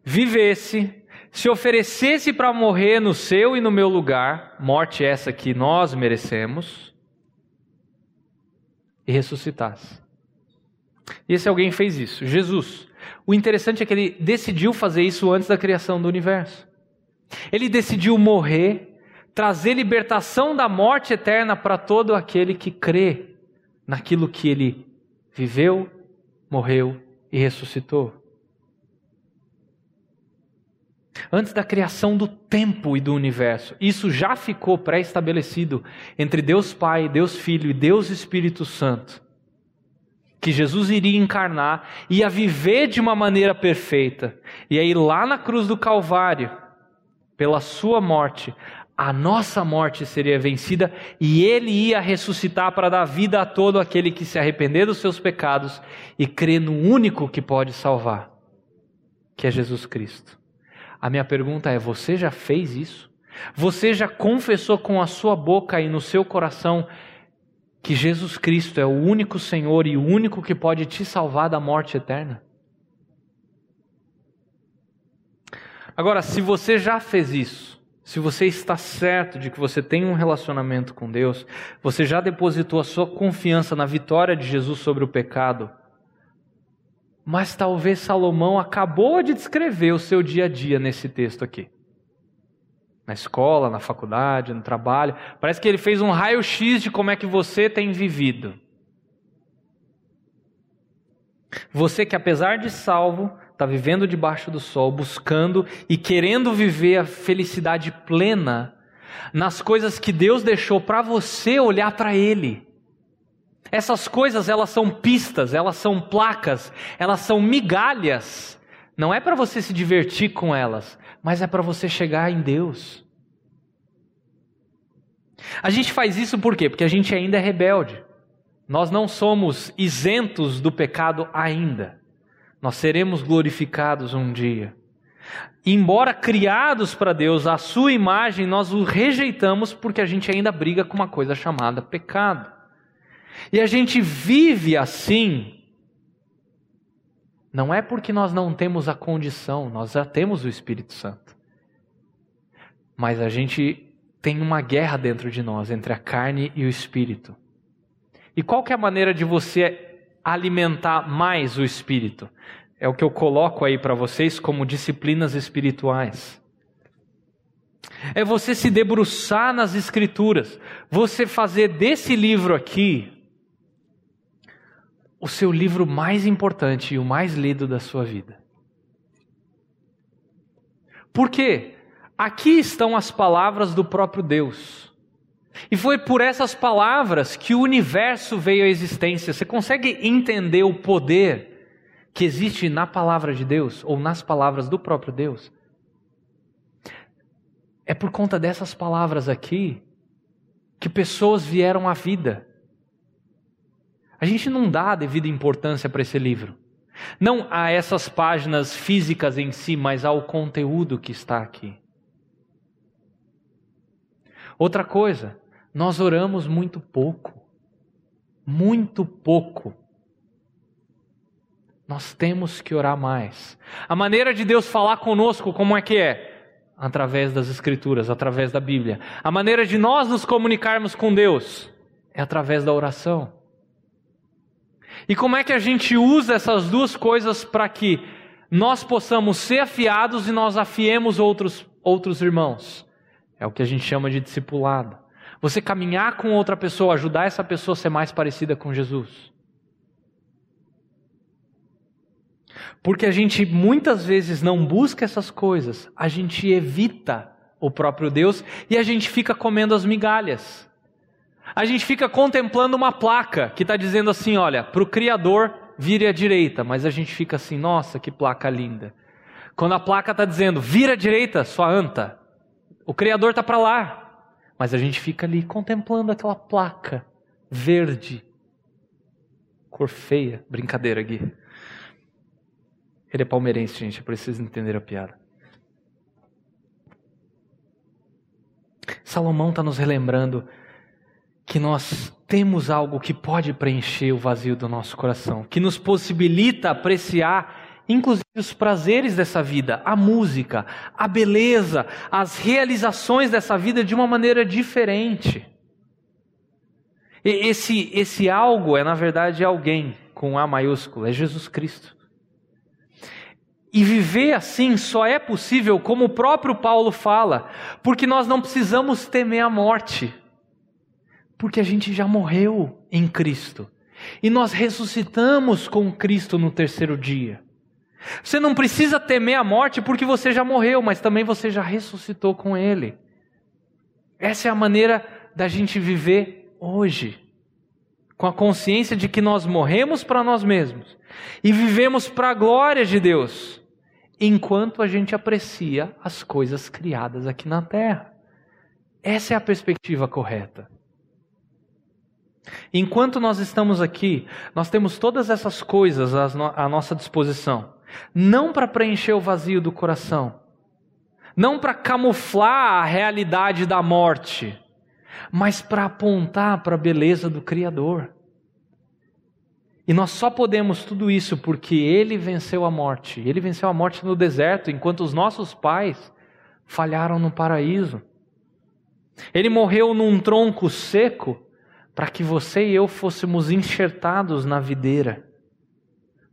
vivesse, se oferecesse para morrer no seu e no meu lugar, morte essa que nós merecemos, e ressuscitasse. E esse alguém fez isso, Jesus. O interessante é que ele decidiu fazer isso antes da criação do universo. Ele decidiu morrer, trazer libertação da morte eterna para todo aquele que crê naquilo que ele viveu, morreu e ressuscitou. Antes da criação do tempo e do universo, isso já ficou pré-estabelecido entre Deus Pai, Deus Filho e Deus Espírito Santo. Que Jesus iria encarnar, ia viver de uma maneira perfeita, e aí lá na cruz do Calvário, pela sua morte, a nossa morte seria vencida e ele ia ressuscitar para dar vida a todo aquele que se arrepender dos seus pecados e crê no único que pode salvar, que é Jesus Cristo. A minha pergunta é: você já fez isso? Você já confessou com a sua boca e no seu coração que Jesus Cristo é o único Senhor e o único que pode te salvar da morte eterna? Agora, se você já fez isso, se você está certo de que você tem um relacionamento com Deus, você já depositou a sua confiança na vitória de Jesus sobre o pecado, mas talvez Salomão acabou de descrever o seu dia a dia nesse texto aqui. Na escola, na faculdade, no trabalho. Parece que ele fez um raio-x de como é que você tem vivido. Você que, apesar de salvo, está vivendo debaixo do sol, buscando e querendo viver a felicidade plena nas coisas que Deus deixou para você olhar para Ele. Essas coisas, elas são pistas, elas são placas, elas são migalhas. Não é para você se divertir com elas, mas é para você chegar em Deus. A gente faz isso por quê? Porque a gente ainda é rebelde. Nós não somos isentos do pecado ainda. Nós seremos glorificados um dia. Embora criados para Deus à sua imagem, nós o rejeitamos porque a gente ainda briga com uma coisa chamada pecado. E a gente vive assim, não é porque nós não temos a condição, nós já temos o Espírito Santo. Mas a gente tem uma guerra dentro de nós entre a carne e o espírito. E qual que é a maneira de você alimentar mais o espírito. É o que eu coloco aí para vocês como disciplinas espirituais. É você se debruçar nas escrituras, você fazer desse livro aqui o seu livro mais importante e o mais lido da sua vida. Por quê? Aqui estão as palavras do próprio Deus. E foi por essas palavras que o universo veio à existência. Você consegue entender o poder que existe na palavra de Deus ou nas palavras do próprio Deus? É por conta dessas palavras aqui que pessoas vieram à vida. A gente não dá a devida importância para esse livro. Não a essas páginas físicas em si, mas ao conteúdo que está aqui. Outra coisa, nós oramos muito pouco. Muito pouco. Nós temos que orar mais. A maneira de Deus falar conosco, como é que é? Através das Escrituras, através da Bíblia. A maneira de nós nos comunicarmos com Deus é através da oração. E como é que a gente usa essas duas coisas para que nós possamos ser afiados e nós afiemos outros, outros irmãos? É o que a gente chama de discipulado. Você caminhar com outra pessoa, ajudar essa pessoa a ser mais parecida com Jesus. Porque a gente muitas vezes não busca essas coisas, a gente evita o próprio Deus e a gente fica comendo as migalhas. A gente fica contemplando uma placa que está dizendo assim: olha, para o Criador vire à direita, mas a gente fica assim: nossa, que placa linda. Quando a placa está dizendo vira à direita, sua anta, O Criador está para lá, mas a gente fica ali contemplando aquela placa verde, cor feia. Brincadeira, Gui. Ele é palmeirense, gente, é preciso entender a piada. Salomão está nos relembrando que nós temos algo que pode preencher o vazio do nosso coração, que nos possibilita apreciar inclusive os prazeres dessa vida, a música, a beleza, as realizações dessa vida de uma maneira diferente. Esse, esse algo é, na verdade, alguém com A maiúsculo, é Jesus Cristo. E viver assim só é possível, como o próprio Paulo fala, porque nós não precisamos temer a morte porque a gente já morreu em Cristo. E nós ressuscitamos com Cristo no terceiro dia. Você não precisa temer a morte porque você já morreu, mas também você já ressuscitou com Ele. Essa é a maneira da gente viver hoje, com a consciência de que nós morremos para nós mesmos e vivemos para a glória de Deus, enquanto a gente aprecia as coisas criadas aqui na terra. Essa é a perspectiva correta. Enquanto nós estamos aqui, nós temos todas essas coisas à nossa disposição, não para preencher o vazio do coração, não para camuflar a realidade da morte, mas para apontar para a beleza do Criador. E nós só podemos tudo isso porque Ele venceu a morte. Ele venceu a morte no deserto, enquanto os nossos pais falharam no paraíso. Ele morreu num tronco seco para que você e eu fôssemos enxertados na videira,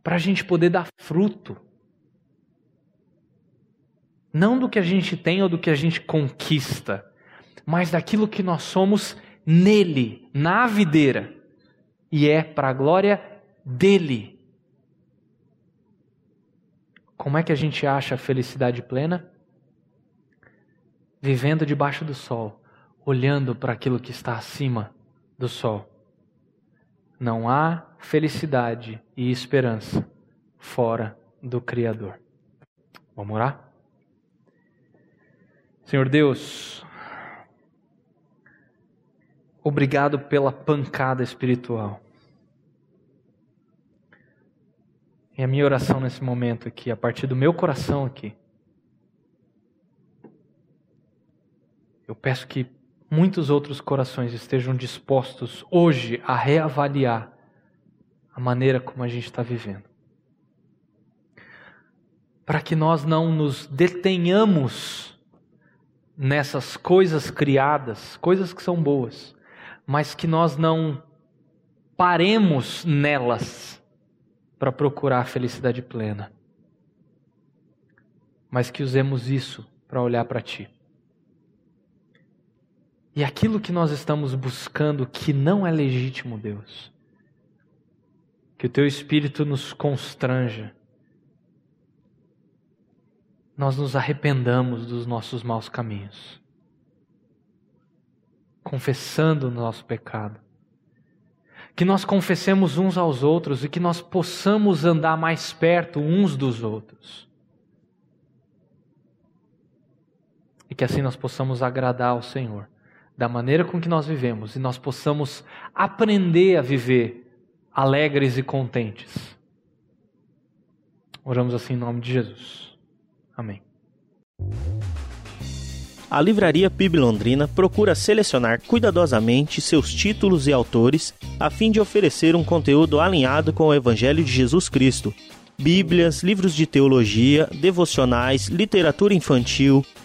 para a gente poder dar fruto. Não do que a gente tem ou do que a gente conquista, mas daquilo que nós somos nele, na videira, e é para a glória dele. Como é que a gente acha a felicidade plena? Vivendo debaixo do sol, olhando para aquilo que está acima do sol. Não há felicidade e esperança fora do Criador. Vamos orar? Senhor Deus, obrigado pela pancada espiritual. E a minha oração nesse momento aqui, a partir do meu coração aqui, eu peço que muitos outros corações estejam dispostos hoje a reavaliar a maneira como a gente está vivendo. Para que nós não nos detenhamos nessas coisas criadas, coisas que são boas, mas que nós não paremos nelas para procurar a felicidade plena, mas que usemos isso para olhar para Ti. E aquilo que nós estamos buscando que não é legítimo, Deus. Que o teu espírito nos constranja. Nós nos arrependamos dos nossos maus caminhos. Confessando o nosso pecado. Que nós confessemos uns aos outros e que nós possamos andar mais perto uns dos outros. E que assim nós possamos agradar ao Senhor da maneira com que nós vivemos e nós possamos aprender a viver alegres e contentes. Oramos assim em nome de Jesus. Amém. A Livraria PIB Londrina procura selecionar cuidadosamente seus títulos e autores a fim de oferecer um conteúdo alinhado com o Evangelho de Jesus Cristo. Bíblias, livros de teologia, devocionais, literatura infantil,